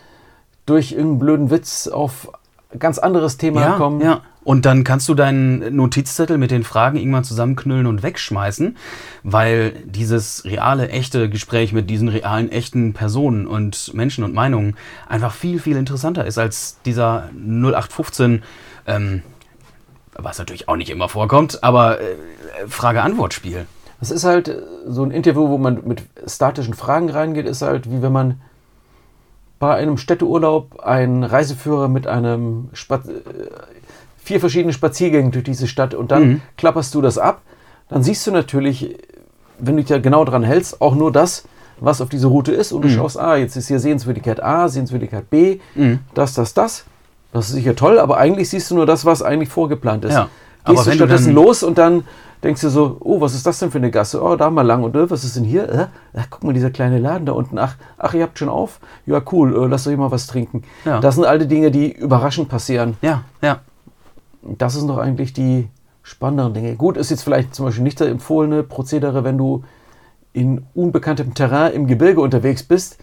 durch irgendeinen blöden Witz auf ganz anderes Thema Ja, kommen. ja. Und dann kannst du deinen Notizzettel mit den Fragen irgendwann zusammenknüllen und wegschmeißen, weil dieses reale, echte Gespräch mit diesen realen, echten Personen und Menschen und Meinungen einfach viel, viel interessanter ist als dieser 0815, ähm, was natürlich auch nicht immer vorkommt, aber äh, Frage-Antwort-Spiel. Es ist halt äh, so ein Interview, wo man mit statischen Fragen reingeht, ist halt wie wenn man bei einem Städteurlaub einen Reiseführer mit einem Spaz äh, vier verschiedenen Spaziergängen durch diese Stadt und dann Mhm. klapperst du das ab, dann siehst du natürlich, wenn du dich da genau dran hältst, auch nur das, was auf dieser Route ist Mhm. und du schaust, ah, jetzt ist hier Sehenswürdigkeit A, Sehenswürdigkeit B, Mhm. das, das, das. Das ist sicher toll, aber eigentlich siehst du nur das, was eigentlich vorgeplant ist. Ja, aber Gehst du wenn du stattdessen los und dann denkst du so, oh, was ist das denn für eine Gasse? Oh, da mal lang und was ist denn hier? Äh, ach, guck mal, dieser kleine Laden da unten. Ach, ach ihr habt schon auf? Ja, cool, äh, lasst euch mal was trinken. Ja. Das sind alte Dinge, die überraschend passieren. Ja, ja. Das sind doch eigentlich die spannenderen Dinge. Gut, ist jetzt vielleicht zum Beispiel nicht der empfohlene Prozedere, wenn du in unbekanntem Terrain im Gebirge unterwegs bist.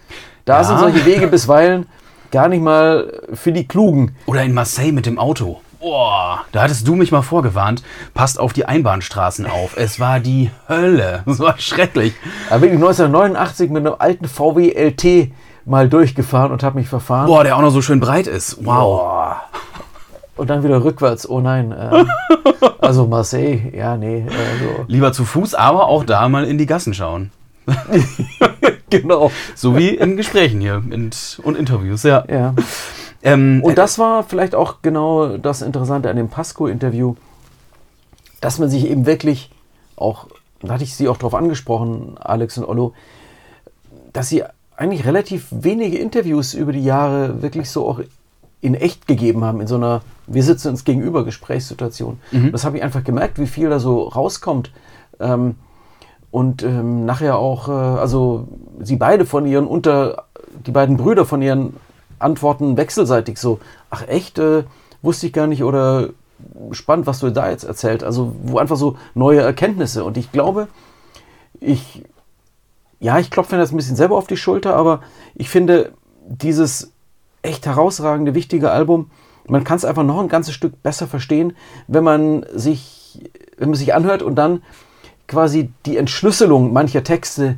Da Ja. sind solche Wege bisweilen gar nicht mal für die Klugen. Oder in Marseille mit dem Auto. Boah, da hattest du mich mal vorgewarnt. Passt auf die Einbahnstraßen auf. Es war die Hölle. Es war schrecklich. Da bin ich 1989 mit einem alten VW LT mal durchgefahren und habe mich verfahren. Boah, der auch noch so schön breit ist. Wow. Boah. Und dann wieder rückwärts. Oh nein. Äh, also Marseille, ja, nee. Also, Lieber zu Fuß, aber auch da mal in die Gassen schauen. genau. So wie in Gesprächen hier und, und Interviews, ja. Ja. Ähm, Und das war vielleicht auch genau das Interessante an dem Pasco-Interview, dass man sich eben wirklich auch, da hatte ich Sie auch darauf angesprochen, Alex und Ollo, dass Sie eigentlich relativ wenige Interviews über die Jahre wirklich so auch in echt gegeben haben, in so einer Wir sitzen uns gegenüber Gesprächssituation. Das habe ich einfach gemerkt, wie viel da so rauskommt. Ähm, und ähm, nachher auch, äh, also sie beide von ihren unter, die beiden Brüder von ihren Antworten wechselseitig so, ach echt, äh, wusste ich gar nicht oder spannend, was du da jetzt erzählt. Also wo einfach so neue Erkenntnisse. Und ich glaube, ich, ja, ich klopfe mir das ein bisschen selber auf die Schulter, aber ich finde dieses echt herausragende, wichtige Album, man kann es einfach noch ein ganzes Stück besser verstehen, wenn man sich, wenn man sich anhört und dann quasi die Entschlüsselung mancher Texte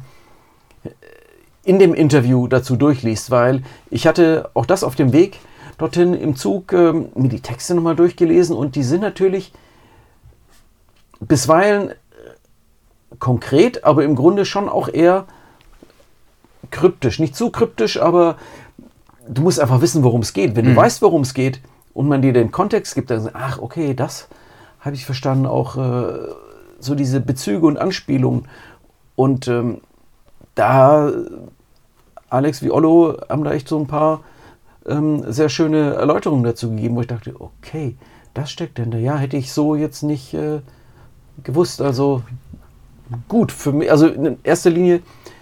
in dem Interview dazu durchliest, weil ich hatte auch das auf dem Weg dorthin im Zug ähm, mir die Texte nochmal durchgelesen und die sind natürlich bisweilen äh, konkret, aber im Grunde schon auch eher kryptisch. Nicht zu kryptisch, aber du musst einfach wissen, worum es geht. Wenn du weißt, worum es geht und man dir den Kontext gibt, dann ach, okay, das habe ich verstanden. Auch äh, so diese Bezüge und Anspielungen. Und ähm, da, Alex wie Ollo haben da echt so ein paar ähm, sehr schöne Erläuterungen dazu gegeben, wo ich dachte, okay, das steckt denn da. Ja, hätte ich so jetzt nicht äh, gewusst. Also gut für mich. Also in erster Linie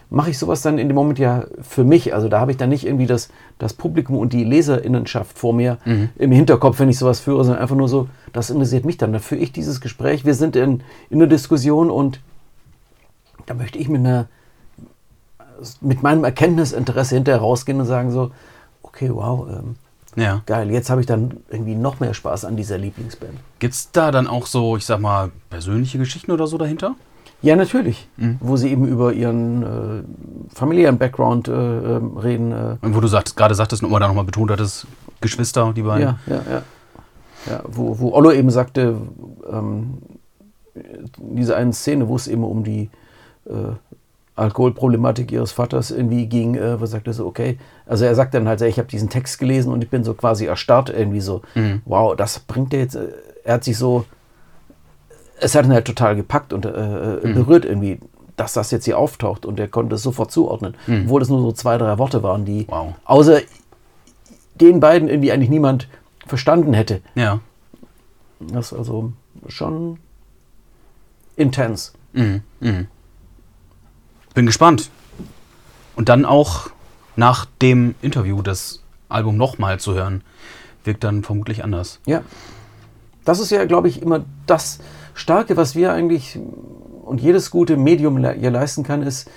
mache ich sowas dann in dem Moment ja für mich. Also da habe ich dann nicht irgendwie das, das Publikum und die Leserinnenschaft vor mir im Hinterkopf, wenn ich sowas führe, sondern einfach nur so, das interessiert mich dann. Da führe ich dieses Gespräch. Wir sind in, in einer Diskussion und da möchte ich mit einer mit meinem Erkenntnisinteresse hinterher rausgehen und sagen so, okay, wow, ähm, ja. geil, jetzt habe ich dann irgendwie noch mehr Spaß an dieser Lieblingsband. Gibt es da dann auch so, ich sag mal, persönliche Geschichten oder so dahinter? Ja, natürlich, wo sie eben über ihren äh, familiären Background äh, ähm, reden. Äh, Und wo du sagst, gerade sagtest und immer da nochmal betont hattest, Geschwister, die beiden. ja, ja, ja. ja wo, wo Ollo eben sagte, ähm, diese eine Szene, wo es eben um die äh, Alkoholproblematik ihres Vaters irgendwie ging, äh, wo er sagte so, okay, also er sagt dann halt, ich habe diesen Text gelesen und ich bin so quasi erstarrt, irgendwie so, wow, das bringt er jetzt, äh, er hat sich so, es hat ihn halt total gepackt und äh, äh, berührt irgendwie, dass das jetzt hier auftaucht und er konnte es sofort zuordnen, obwohl es nur so zwei, drei Worte waren, die Wow. außer den beiden irgendwie eigentlich niemand verstanden hätte. Ja. Das ist also schon intens. Mhm. Mhm. Bin gespannt. Und dann auch nach dem Interview das Album nochmal zu hören, wirkt dann vermutlich anders. Ja. Das ist ja, glaube ich, immer das Starke, was wir eigentlich und jedes gute Medium le ja leisten kann, ist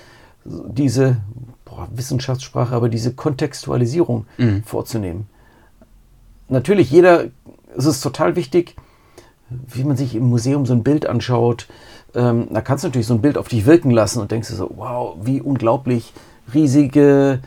diese boah, Wissenschaftssprache, aber diese Kontextualisierung vorzunehmen. Natürlich, jeder, es ist total wichtig, wie man sich im Museum so ein Bild anschaut. Ähm, da kannst du natürlich so ein Bild auf dich wirken lassen und denkst dir so, wow, wie unglaublich riesige,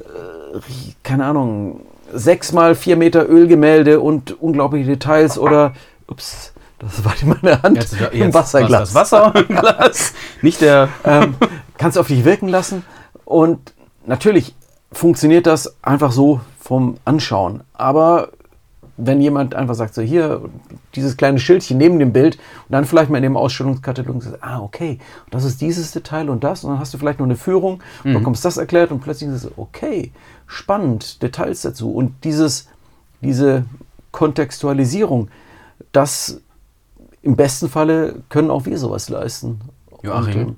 äh, keine Ahnung, sechs mal vier Meter Ölgemälde und unglaubliche Details oder, ups, das war meine Hand Jetzt, im jetzt Wasserglas. war's Das Wasser im Glas. Nicht der. ähm, kannst du auf dich wirken lassen. Und natürlich funktioniert das einfach so vom Anschauen. Aber wenn jemand einfach sagt, so hier, dieses kleine Schildchen neben dem Bild und dann vielleicht mal in dem Ausstellungskatalog sagt, ah, okay, das ist dieses Detail und das und dann hast du vielleicht noch eine Führung, Mhm. bekommst das erklärt und plötzlich ist es, okay, spannend, Details dazu und dieses, diese Kontextualisierung, das im besten Falle können auch wir sowas leisten. Joachim, Und, ähm,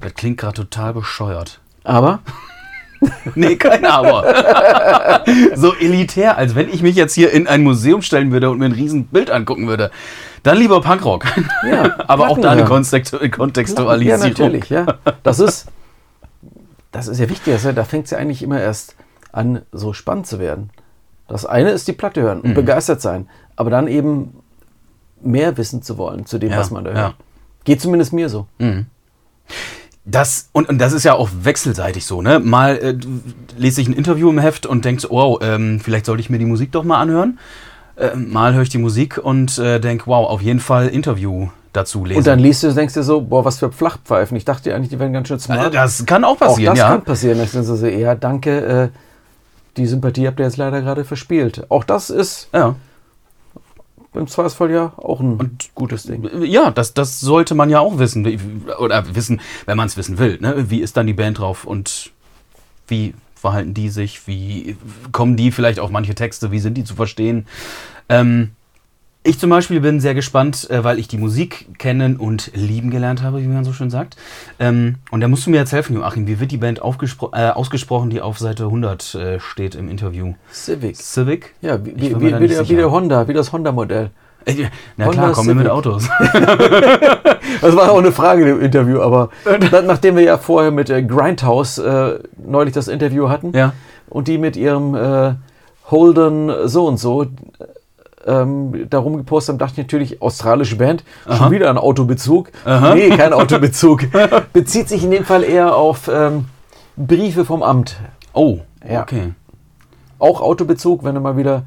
das klingt gerade total bescheuert. aber Nee, kein Aber. so elitär, als wenn ich mich jetzt hier in ein Museum stellen würde und mir ein riesen Bild angucken würde. Dann lieber Punkrock. Ja, Aber auch da eine Kontextualisierung. Ja, natürlich, ja. Das ist, das ist ja wichtig. Also, da fängt es ja eigentlich immer erst an, so spannend zu werden. Das eine ist die Platte hören Mhm. und begeistert sein, aber dann eben mehr wissen zu wollen zu dem, Ja, was man da ja. hört. Geht zumindest mir so. Das, und, und das ist ja auch wechselseitig so, ne? Mal äh, lese ich ein Interview im Heft und denke, so, wow, ähm, vielleicht sollte ich mir die Musik doch mal anhören. Äh, mal höre ich die Musik und äh, denke, wow, auf jeden Fall Interview dazu lesen. Und dann liest du und denkst dir so, boah, was für Flachpfeifen. Ich dachte eigentlich, die wären ganz schön äh, smart. das kann auch Auch passieren, das ja. kann passieren. Ich denke so, ja, danke, äh, die Sympathie habt ihr jetzt leider gerade verspielt. Auch das ist ja. Im Zweifelsfall ja auch ein Und gutes Ding. Ja, das, das sollte man ja auch wissen. Oder wissen, wenn man es wissen will. Ne? Wie ist dann die Band drauf und wie verhalten die sich? Wie kommen die vielleicht auf manche Texte? Wie sind die zu verstehen? Ähm, ich zum Beispiel bin sehr gespannt, äh, weil ich die Musik kennen und lieben gelernt habe, wie man so schön sagt. Ähm, und da musst du mir jetzt helfen, Joachim. Wie wird die Band äh, ausgesprochen, die auf Seite 100 äh, steht im Interview? Civic. Civic? Ja, wie, wie, wie, der, wie der Honda, wie das Honda-Modell. Äh, Na Honda klar, kommen wir mit. Autos. Das war auch eine Frage im Interview, aber na- nachdem wir ja vorher mit Grindhouse äh, neulich das Interview hatten ja. und die mit ihrem Holden so und so ähm, darum gepostet haben, dachte ich natürlich, australische Band, schon wieder ein Autobezug. Nee, kein Autobezug. Bezieht sich in dem Fall eher auf ähm, Briefe vom Amt. Oh, Ja. okay. Auch Autobezug, wenn du mal wieder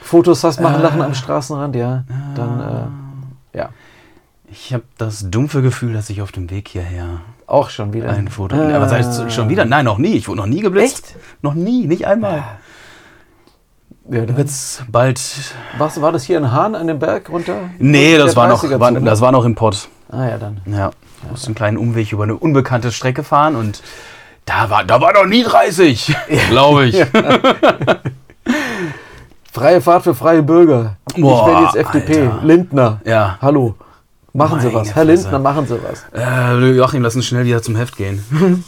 Fotos hast machen Äh. lassen am Straßenrand, ja, dann äh, ja, Ich habe das dumpfe Gefühl, dass ich auf dem Weg hierher auch schon wieder ein Foto. Ah. Aber das heißt schon wieder? Nein, noch nie. Ich wurde noch nie geblitzt. Echt? Noch nie, nicht einmal. Ja, dann Wird's bald. Was, war das hier in Hahn an dem Berg runter? Nee, das war noch, 30er war, das war noch im Pott. Ah ja, dann. Ja. Ich musste einen kleinen Umweg über eine unbekannte Strecke fahren und da war, da war noch nie 30, glaube ich. Freie Fahrt für freie Bürger. Boah, ich werde jetzt FDP. Alter. Lindner. Ja. Hallo. Machen Sie Meine was. Herr. Lindner, machen Sie was. Äh, Joachim, lass uns schnell wieder zum Heft gehen.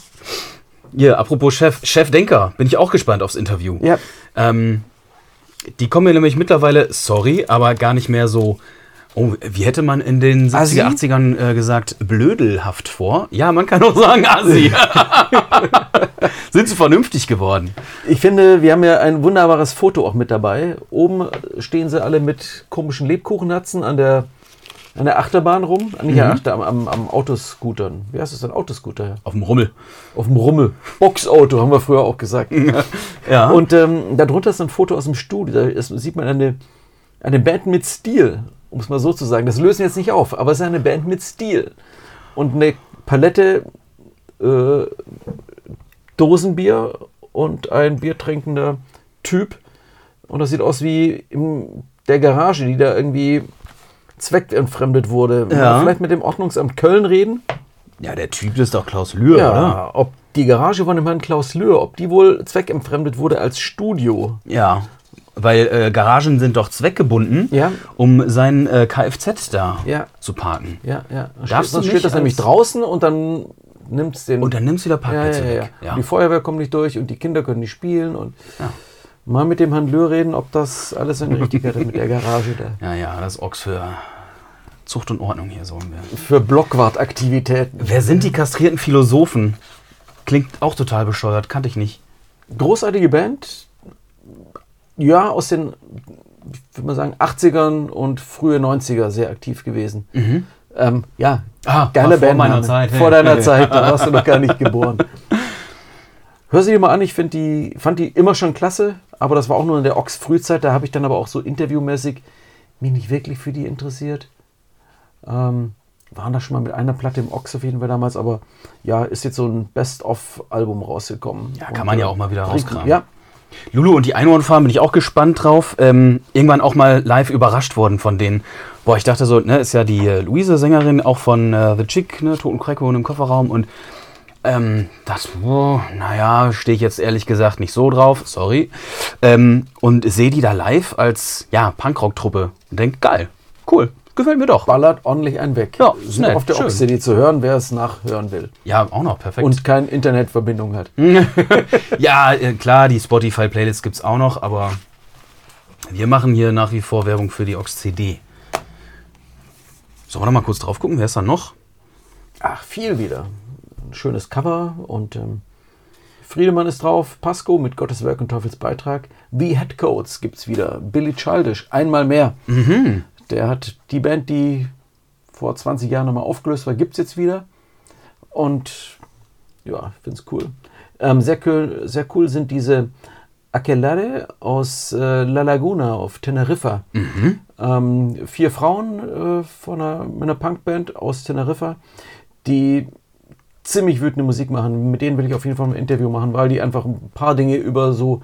Hier, apropos Chef, Chef Denker, bin ich auch gespannt aufs Interview. Ja. Ähm, die kommen mir nämlich mittlerweile, sorry, aber gar nicht mehr so. Oh, wie hätte man in den 70er, Assi? 80ern äh, gesagt, blödelhaft vor? Ja, man kann auch sagen Assi. Sind sie vernünftig geworden? Ich finde, wir haben ja ein wunderbares Foto auch mit dabei. Oben stehen sie alle mit komischen Lebkuchenherzen an der, an der Achterbahn rum. An Mhm. der Achter, am, am, am Autoscootern. Wie heißt das denn? Autoscooter. Auf dem Rummel. Auf dem Rummel. Boxauto, haben wir früher auch gesagt. Ja. Und ähm, darunter ist ein Foto aus dem Studio. Da ist, sieht man eine, eine Band mit Stil, um es mal so zu sagen. Das lösen wir jetzt nicht auf, aber es ist eine Band mit Stil. Und eine Palette äh, Dosenbier und ein biertrinkender Typ. Und das sieht aus wie in der Garage, die da irgendwie zweckentfremdet wurde. Ja. Vielleicht mit dem Ordnungsamt Köln reden. ja, der Typ ist doch Klaus Lühr, oder? Ja, ob die Garage von dem Herrn Klaus Löhr, ob die wohl zweckentfremdet wurde als Studio. Ja. Weil äh, Garagen sind doch zweckgebunden, Ja. um sein äh, Kfz da Ja. zu parken. Ja, ja. Darfst du sonst nicht steht das nämlich draußen und dann nimmt es den. Und dann nimmst du wieder Parkplätze ja, ja. weg. Ja. Die Feuerwehr kommt nicht durch und die Kinder können nicht spielen und Ja. mal mit dem Herrn Löhr reden, ob das alles in Richtigkeit ist mit der Garage da. ja, ja, das Ochs für Zucht und Ordnung hier, so ungefähr. Für Blockwartaktivitäten. Wer sind die kastrierten Philosophen? Klingt auch total bescheuert, kannte ich nicht. Großartige Band. Ja, aus den würde mal sagen, 80ern und frühe 90er sehr aktiv gewesen. Ähm, ja, Ah, geile war vor Band. meiner Zeit, Vor hey. deiner Zeit, da warst du noch gar nicht geboren. Hör sie dir mal an, ich die, fand die immer schon klasse, aber das war auch nur in der Ox-Frühzeit, da habe ich dann aber auch so interviewmäßig mich nicht wirklich für die interessiert. Ähm, waren da schon mal mit einer Platte im Ox auf jeden Fall damals, aber ja, ist jetzt so ein Best-of-Album rausgekommen. Ja, kann man ja auch mal wieder rauskramen. Ja, Lulu und die Einhornfarben bin ich auch gespannt drauf. Ähm, irgendwann auch mal live überrascht worden von denen. Boah, ich dachte so, ne, ist ja die äh, Luise Sängerin auch von äh, The Chick, ne, Toten Kreckhorn im Kofferraum und ähm, das, oh, naja, stehe ich jetzt ehrlich gesagt nicht so drauf, sorry. Ähm, und sehe die da live als, ja, Punkrock-Truppe und denke, geil, cool, gefällt mir doch. ballert ordentlich einen weg. Ja, Sind schnell, auf der schön. Ox-CD zu hören, wer es nachhören will. Ja, auch noch, perfekt. Und keine Internetverbindung hat. Ja, äh, klar, die Spotify-Playlist gibt es auch noch, aber wir machen hier nach wie vor Werbung für die Ox CD. Sollen wir noch mal kurz drauf gucken? Wer ist da noch? Ach, viel wieder. Ein schönes Cover und ähm, Friedemann ist drauf, Pasco mit Gottes Werk und Teufels Beitrag. The Headcoats gibt's wieder. Billy Childish, einmal mehr. Der hat die Band, die vor 20 Jahren nochmal aufgelöst war, gibt's jetzt wieder. Und ja, ich finde es cool. Ähm, sehr, cool. sehr cool sind diese Aquelarre aus äh, La Laguna auf Teneriffa. Ähm, vier Frauen äh, von einer, mit einer Punkband aus Teneriffa, die ziemlich wütende Musik machen. Mit denen will ich auf jeden Fall ein Interview machen, weil die einfach ein paar Dinge über so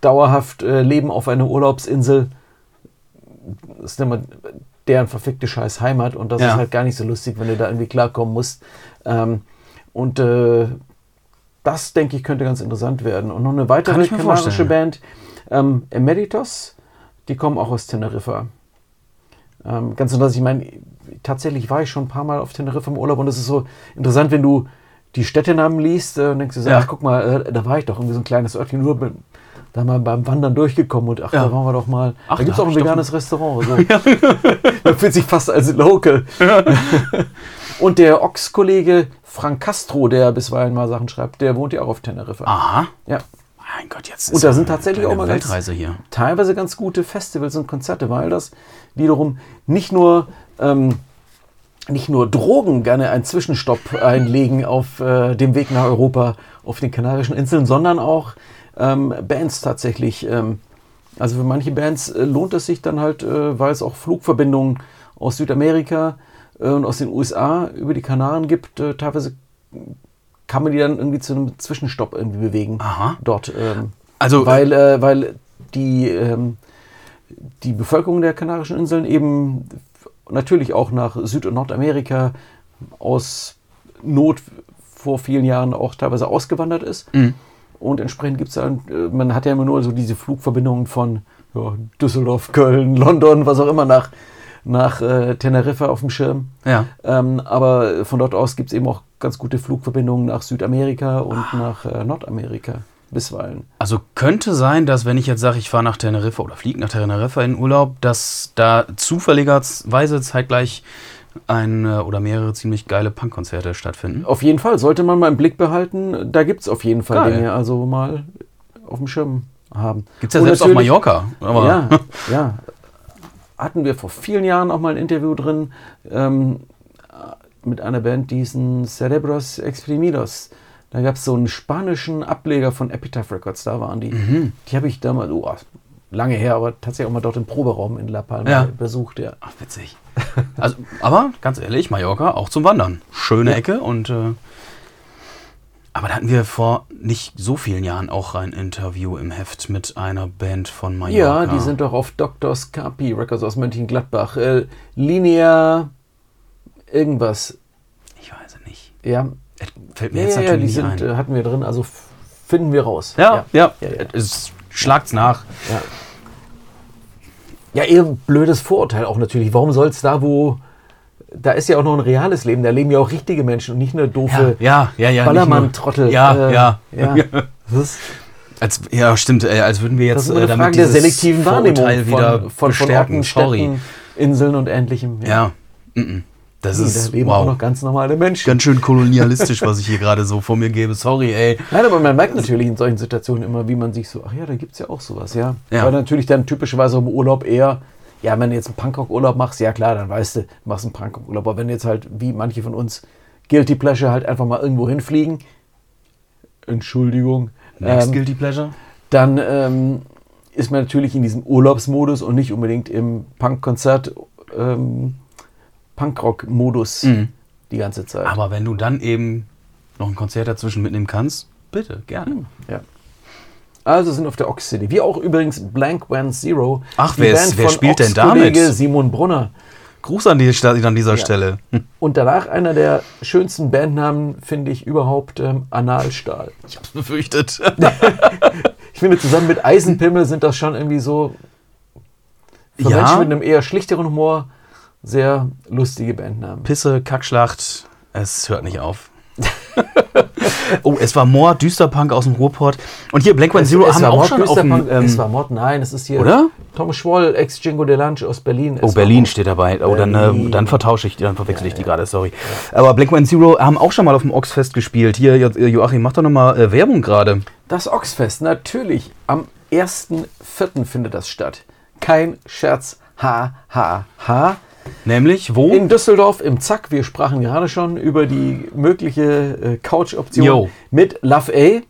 dauerhaft äh, Leben auf einer Urlaubsinsel, das ist immer deren verfickte scheiß Heimat und das Ja. ist halt gar nicht so lustig, wenn du da irgendwie klarkommen musst. Ähm, und äh, das, denke ich, könnte ganz interessant werden. Und noch eine weitere kanarische. Band, ähm, Emeritus, die kommen auch aus Teneriffa. Ähm, ganz interessant, ich meine, tatsächlich war ich schon ein paar Mal auf Teneriffa im Urlaub und es ist so interessant, wenn du die Städtenamen liest äh, und denkst du so, Ja. ach guck mal, äh, da war ich doch, irgendwie so ein kleines Örtchen, nur be- da mal beim Wandern durchgekommen und ach, Ja. da waren wir doch mal. Ach, da gibt es auch ein veganes Restaurant. So. Man fühlt sich fast als Local. und der Ox-Kollege Frank Castro, der bisweilen mal Sachen schreibt, der wohnt ja auch auf Teneriffa. Aha. Ja. Mein Gott, jetzt Und da ja sind tatsächlich auch mal ganz- Weltreise hier. teilweise ganz gute Festivals und Konzerte, weil das wiederum nicht nur, ähm, nicht nur Drogen gerne einen Zwischenstopp einlegen auf äh, dem Weg nach Europa, auf den Kanarischen Inseln, sondern auch ähm, Bands tatsächlich. Ähm, also für manche Bands äh, lohnt es sich dann halt, äh, weil es auch Flugverbindungen aus Südamerika äh, und aus den USA über die Kanaren gibt. Äh, teilweise kann man die dann irgendwie zu einem Zwischenstopp irgendwie bewegen. Aha. Dort. Ähm, Also, weil, äh, weil die, ähm, die Bevölkerung der Kanarischen Inseln eben natürlich auch nach Süd- und Nordamerika aus Not vor vielen Jahren auch teilweise ausgewandert ist. Mhm. Und entsprechend gibt es dann, äh, man hat ja immer nur so diese Flugverbindungen von ja, Düsseldorf, Köln, London, was auch immer nach, nach äh, Teneriffa auf dem Schirm. ja. Ähm, aber von dort aus gibt es eben auch ganz gute Flugverbindungen nach Südamerika und nach äh, Nordamerika bisweilen. Also könnte sein, dass wenn ich jetzt sage, ich fahre nach Teneriffa oder fliege nach Teneriffa in Urlaub, dass da zufälligerweise zeitgleich ein äh, oder mehrere ziemlich geile Punkkonzerte stattfinden. Auf jeden Fall, sollte man mal im Blick behalten, da gibt es auf jeden Fall Geil. Dinge, also mal auf dem Schirm haben. Gibt es ja selbst auf Mallorca. Ja, ja. Hatten wir vor vielen Jahren auch mal ein Interview drin ähm, mit einer Band, die hießen Cerebros Exprimidos. Da gab es so einen spanischen Ableger von Epitaph Records, da waren die. Mhm. Die habe ich damals, oh, lange her, aber tatsächlich auch mal dort im Proberaum in La Palma Ja. besucht, ja. Ach, witzig. Also, aber ganz ehrlich, Mallorca auch zum Wandern. Schöne Ja. Ecke und. Äh, aber da hatten wir vor nicht so vielen Jahren auch ein Interview im Heft mit einer Band von Mallorca. Ja, die sind doch auf Dr. Scarpi Records aus Mönchengladbach. Äh, Linea irgendwas. Ich weiß es nicht. Ja, Fällt mir ja, jetzt ja, ja natürlich die nicht sind, ein. äh, hatten wir drin, also finden wir raus. ja, ja, ja, ja. Es schlagt's nach. Ja, ja eher ein blödes Vorurteil auch natürlich. Warum soll es da, wo. Da ist ja auch noch ein reales Leben, da leben ja auch richtige Menschen und nicht nur doofe Ja, ja, ja. Ballermann-Trottel. Ja, Äh, ja. ja. Das ist, Als, ja, stimmt. Äh, als würden wir das jetzt ist immer eine äh, damit Frage der selektiven Wahrnehmung Vorurteil wieder von, von, von bestärken. Orten, Sorry. Städten, Inseln und Ähnlichem. Ja. mhm. Das Nee, ist da leben wow. auch noch ganz normale Menschen. ganz schön kolonialistisch, was ich hier gerade so vor mir gebe. Sorry, ey. Nein, aber man merkt natürlich in solchen Situationen immer, wie man sich so, ach ja, da gibt es ja auch sowas, ja. Ja. Weil natürlich dann typischerweise im Urlaub eher, ja, wenn du jetzt einen Punkrock-Urlaub machst, ja klar, dann weißt du, du machst einen Punkrock-Urlaub. Aber wenn jetzt halt, wie manche von uns, Guilty Pleasure halt einfach mal irgendwo hinfliegen, Entschuldigung, Next ähm, Guilty Pleasure? dann ähm, ist man natürlich in diesem Urlaubsmodus und nicht unbedingt im Punk-Konzert, ähm, Punkrock-Modus Mhm. die ganze Zeit. Aber wenn du dann eben noch ein Konzert dazwischen mitnehmen kannst, bitte, gerne. Ja. Also sind auf der Ox City. Wie auch übrigens Blank One Zero. Ach, wer ist- wer spielt denn damit? Kollege Simon Brunner. Gruß an, die, an dieser Stelle. Hm. Und danach einer der schönsten Bandnamen, finde ich überhaupt, ähm, Analstahl. Ich hab's befürchtet. Ich finde, zusammen mit Eisenpimmel sind das schon irgendwie so für Ja. Menschen mit einem eher schlichteren Humor sehr lustige Bandnamen. Pisse, Kackschlacht, es hört nicht auf. oh, es war Moor, Düsterpunk aus dem Ruhrport. Und hier Black One Zero haben war auch Mord, schon auf dem... Düsterpunk- Ähm, es war Mord, nein, es ist hier Oder? Tom Schwoll, Ex-Jingo Delange aus Berlin. Oh, Es war Berlin Mord. steht dabei. Oh, dann, äh, dann vertausche ich die, dann verwechsel ich die gerade, sorry. Aber Black One Zero haben auch schon mal auf dem Oxfest gespielt. Hier, Jo- Joachim, mach doch nochmal äh, Werbung gerade. Das Oxfest, natürlich. Am 1.4. findet das statt. Kein Scherz. Ha, ha, ha. Nämlich, wo? In Düsseldorf im Zack. Wir sprachen gerade schon über die mögliche äh, Couch-Option mit Love A.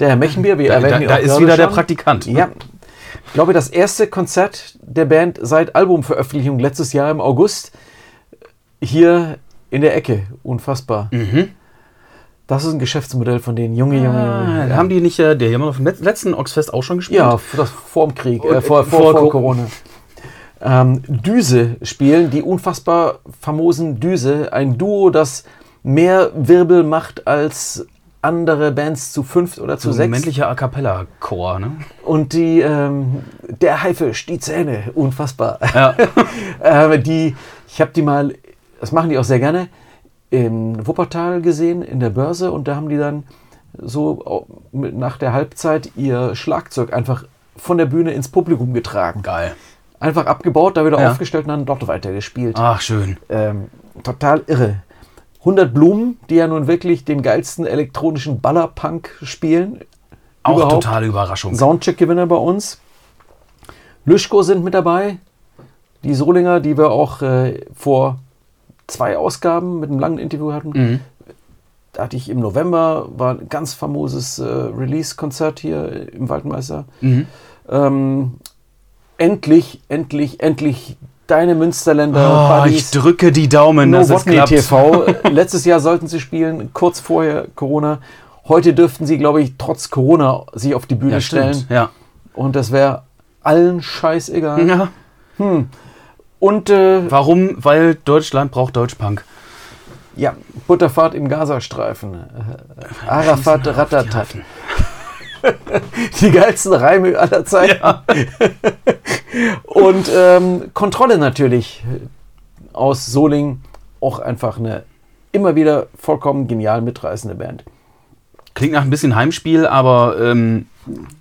Der Herr Mechenbier, wir Da- erwähnen da- da ist wieder der schon. Praktikant. Ja. Ich glaube, das erste Konzert der Band seit Albumveröffentlichung letztes Jahr im August. Hier in der Ecke. Unfassbar. Mhm. Das ist ein Geschäftsmodell von denen. Junge, Junge, Ah, Junge. Haben die nicht, äh, die haben auf dem let- letzten Oxfest auch schon gespielt? Ja, das vor dem Krieg, äh, vor, äh, vor, vor vor, Co- Corona. Ähm, Düse spielen, die unfassbar famosen Düse. Ein Duo, das mehr Wirbel macht als andere Bands zu fünft oder zu So ein sechs. männlicher A Cappella-Chor, ne? Und die, ähm, der Haifisch, die Zähne, unfassbar. Ja. äh, die, ich habe die mal, das machen die auch sehr gerne, in Wuppertal gesehen, in der Börse. Und da haben die dann so nach der Halbzeit ihr Schlagzeug einfach von der Bühne ins Publikum getragen. Geil. Einfach abgebaut, da wieder Ja. aufgestellt und dann dort weitergespielt. Ach, schön. Ähm, total irre. 100 Blumen, die ja nun wirklich den geilsten elektronischen Ballerpunk spielen. Auch Überhaupt. totale Überraschung. Soundcheck-Gewinner bei uns. Lüschko sind mit dabei. Die Solinger, die wir auch äh, vor zwei Ausgaben mit einem langen Interview hatten. Mhm. Da hatte ich im November, war ein ganz famoses äh, Release-Konzert hier im Waldmeister. Mhm. Ähm, endlich, endlich, endlich deine Münsterländer Oh, ich drücke die Daumen, dass es klappt. TV. Letztes Jahr sollten sie spielen, kurz vorher Corona. Heute dürften sie, glaube ich, trotz Corona sich auf die Bühne Ja, stellen. stimmt. Ja. Und das wäre allen scheißegal. ja. Und äh, Warum? Weil Deutschland braucht Deutschpunk. ja, Butterfahrt im Gazastreifen. Äh, Arafat Ratatat. Die geilsten Reime aller Zeiten. Ja. Und ähm, Kontrolle natürlich aus Soling. Auch einfach eine immer wieder vollkommen genial mitreißende Band. Klingt nach ein bisschen Heimspiel, aber ähm,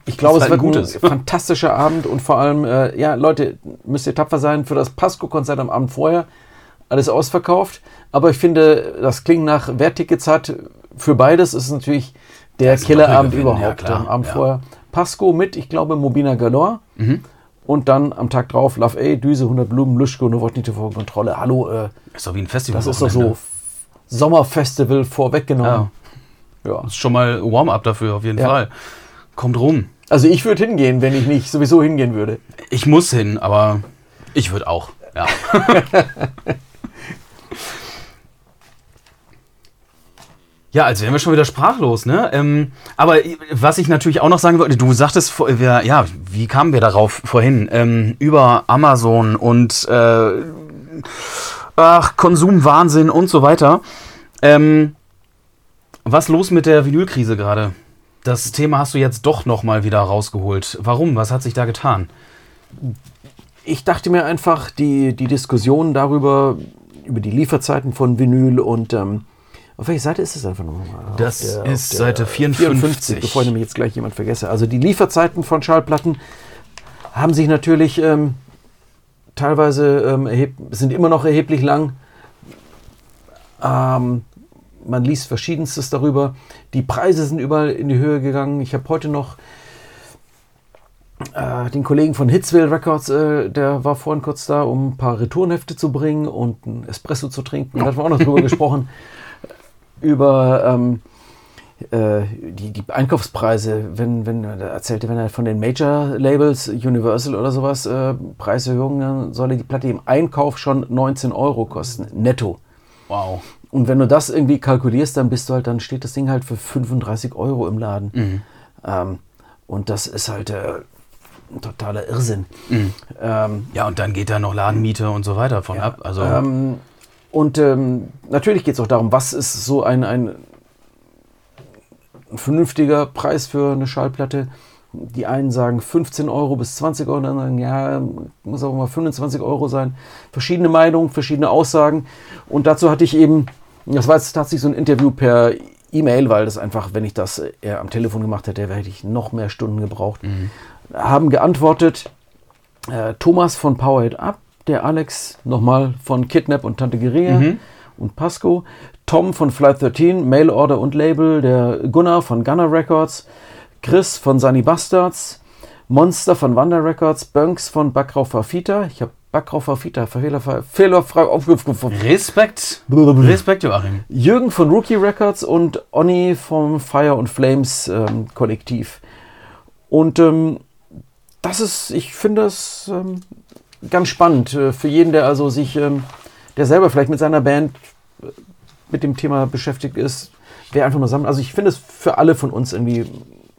Ich glaube, es halt wird ein ein fantastischer Abend und vor allem, äh, ja, Leute, müsst ihr tapfer sein für das Pasco-Konzert am Abend vorher. Alles ausverkauft. Aber ich finde, das klingt nach, wer Tickets hat, für beides ist es natürlich der Das Killerabend überhaupt. ja, klar, am Abend ja. vorher. Pasco mit, ich glaube, Mobina Galore. Mhm. Und dann am Tag drauf Love A, Düse, 100 Blumen, Luschko, Novotny TV Kontrolle. Hallo, äh, ist doch wie ein Festival. das ist doch so Sommerfestival vorweggenommen. Ja, Ja. ist schon mal Warm-up dafür, auf jeden. Fall. Kommt rum. Also ich würde hingehen, wenn ich nicht sowieso hingehen würde. Ich muss hin, aber ich würde auch. Ja. Ja, also wären wir schon wieder sprachlos, ne? Ähm, aber was ich natürlich auch noch sagen wollte, du sagtest, wir, ja, wie kamen wir darauf vorhin? Ähm, über Amazon und äh, ach, Konsumwahnsinn und so weiter. Ähm, was los mit der Vinylkrise gerade? Das Thema hast du jetzt doch noch mal wieder rausgeholt. Warum? Was hat sich da getan? ich dachte mir einfach, die, die Diskussion darüber, über die Lieferzeiten von Vinyl und ähm, auf welcher Seite ist es einfach nochmal? Das Auf ist Seite 54. bevor ich nämlich jetzt gleich jemand vergesse. Also die Lieferzeiten von Schallplatten haben sich natürlich ähm, teilweise ähm, sind immer noch erheblich lang. Ähm, man liest Verschiedenstes darüber. Die Preise sind überall in die Höhe gegangen. Ich habe heute noch äh, den Kollegen von Hitsville Records, äh, der war vorhin kurz da, um ein paar Retourenhefte zu bringen und ein Espresso zu trinken. Da hatten wir auch noch drüber gesprochen. Über ähm, äh, die, die Einkaufspreise, wenn, wenn er erzählte, wenn er von den Major-Labels, Universal oder sowas, äh, Preiserhöhungen, dann solle die Platte im Einkauf schon 19 Euro kosten, netto. Wow. Und wenn du das irgendwie kalkulierst, dann bist du halt, dann steht das Ding halt für 35 Euro im Laden. Mhm. Ähm, und das ist halt äh, ein totaler Irrsinn. Mhm. Ähm, Ja, und dann geht da noch Ladenmiete und so weiter von ab. Also, ähm, und ähm, natürlich geht es auch darum, was ist so ein, ein, ein vernünftiger Preis für eine Schallplatte. Die einen sagen 15 Euro bis 20 Euro, dann sagen, ja, muss auch mal 25 Euro sein. Verschiedene Meinungen, verschiedene Aussagen. Und dazu hatte ich eben, das war jetzt tatsächlich so ein Interview per E-Mail, weil das einfach, wenn ich das eher am Telefon gemacht hätte, hätte ich noch mehr Stunden gebraucht. Haben geantwortet äh, Thomas von Power It Up, der Alex nochmal von Kidnap und Tante Gerea und Pasco, Tom von Flight 13, Mail Order und Label, der Gunnar von Gunner Records, Chris von Sunny Bastards, Monster von Wander Records, Bunks von Backrau Fafita. Ich habe Backrau Fafita fehlerfrei, fehlerfrei aufgerufen. Respekt. Respekt, Joachim. Jürgen von Rookie Records und Onni vom Fire and Flames ähm, Kollektiv. Und ähm, das ist, ich finde das ähm, ganz spannend äh, für jeden, der also sich, ähm, der selber vielleicht mit seiner Band äh, mit dem Thema beschäftigt ist, wer einfach nur sammelt. Also ich finde es für alle von uns irgendwie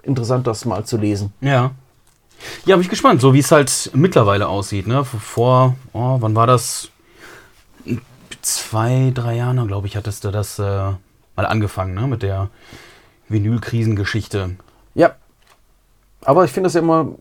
interessant, das mal zu lesen. Ja. Ja, bin ich gespannt, so wie es halt mittlerweile aussieht. Ne? Vor, oh, wann war das? Zwei, drei Jahre, glaube ich, hattest du das äh, mal angefangen, ne? mit der Vinylkrisengeschichte. Ja. Aber ich finde es ja immer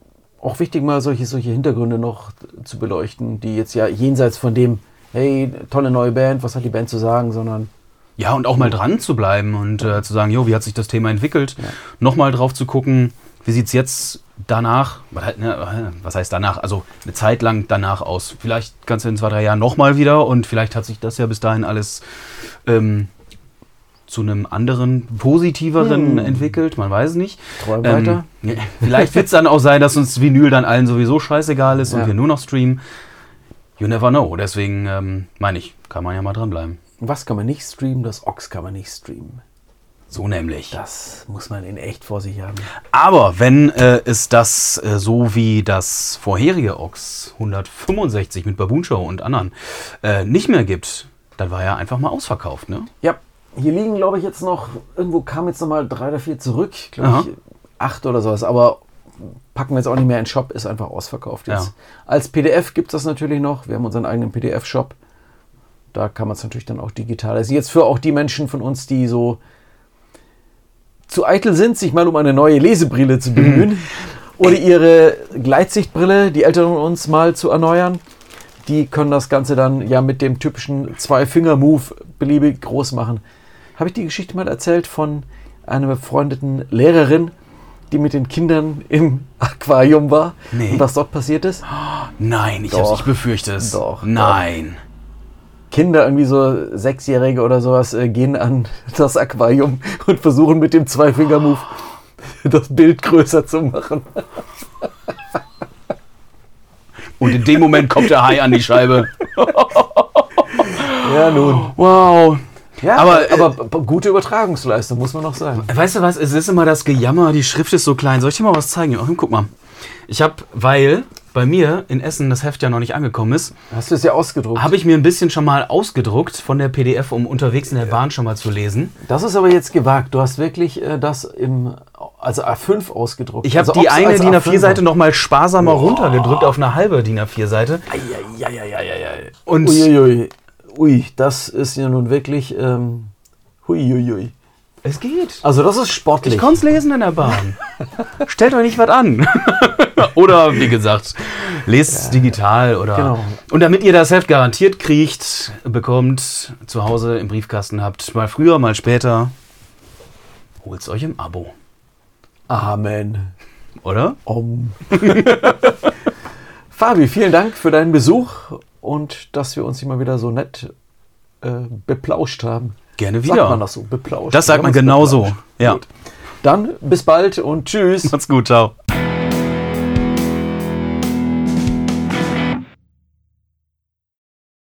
auch wichtig, mal solche, solche Hintergründe noch zu beleuchten, die jetzt ja jenseits von dem, hey, tolle neue Band, was hat die Band zu sagen, sondern Ja, und auch mal dran zu bleiben und äh, zu sagen, jo, wie hat sich das Thema entwickelt? Nochmal drauf zu gucken, wie sieht es jetzt danach, was halt, ne, was heißt danach, also eine Zeit lang danach aus. Vielleicht kannst du in zwei, drei Jahren nochmal wieder und vielleicht hat sich das ja bis dahin alles ähm, zu einem anderen, positiveren entwickelt, man weiß es nicht. Träum weiter. ja, vielleicht wird es dann auch sein, dass uns Vinyl dann allen sowieso scheißegal ist Ja. und wir nur noch streamen. You never know. Deswegen ähm, meine ich, kann man ja mal dranbleiben. was kann man nicht streamen, das Ox kann man nicht streamen. So nämlich. Das muss man in echt vor sich haben. Aber wenn äh, es das äh, so wie das vorherige Ox 165 mit Baboon Show und anderen äh, nicht mehr gibt, dann war er einfach mal ausverkauft, ne? Ja, hier liegen, glaube ich, jetzt noch, irgendwo kam jetzt noch mal drei oder vier zurück, glaube ich, acht oder sowas, aber packen wir jetzt auch nicht mehr in den Shop, ist einfach ausverkauft jetzt. Ja. Als PDF gibt es das natürlich noch, wir haben unseren eigenen PDF-Shop, da kann man es natürlich dann auch digital. Also jetzt für auch die Menschen von uns, die so zu eitel sind, sich mal um eine neue Lesebrille zu bemühen oder ihre Gleitsichtbrille, die Älteren von uns mal zu erneuern. Die können das Ganze dann ja mit dem typischen Zwei-Finger-Move beliebig groß machen. Habe ich die Geschichte mal erzählt von einer befreundeten Lehrerin, die mit den Kindern im Aquarium war Nee. und was dort passiert ist? Nein, ich, Doch. ich befürchte es. Doch, Nein. Kinder, irgendwie so Sechsjährige oder sowas, äh, gehen an das Aquarium und versuchen mit dem Zwei-Finger-Move das Bild größer zu machen. Und in dem Moment kommt der Hai an die Scheibe. Ja, nun. Wow. Ja, Aber, aber, äh, aber gute Übertragungsleistung, muss man noch sagen. Weißt du was, es ist immer das Gejammer, die Schrift ist so klein. Soll ich dir mal was zeigen? Joachim, guck mal. Ich habe, weil bei mir in Essen das Heft ja noch nicht angekommen ist, Hast du es ja ausgedruckt? habe ich mir ein bisschen schon mal ausgedruckt von der PDF, um unterwegs in der Bahn schon mal zu lesen. Das ist aber jetzt gewagt. Du hast wirklich äh, das im also A5 ausgedruckt. Ich habe also die eine DIN A5 A4-Seite war. noch mal sparsamer runtergedrückt auf eine halbe DIN A4-Seite. Eieieiei. Und Uiuiui. Ui, das ist ja nun wirklich. Ähm, huiuiui. es geht. Also, das ist sportlich. Ich konnte es lesen in der Bahn. Stellt euch nicht was an. oder wie gesagt, lest es digital oder. Genau. Und damit ihr das Heft garantiert kriegt, bekommt, zu Hause im Briefkasten habt, mal früher, mal später, holt es euch im Abo. Amen. Oder? Om. Fabi, vielen Dank für deinen Besuch und dass wir uns mal wieder so nett äh, beplauscht haben. Gerne wieder. Sagt man das so, beplauscht. Das sagt man genau so. Ja. Gut. Dann bis bald und tschüss. Macht's gut, ciao.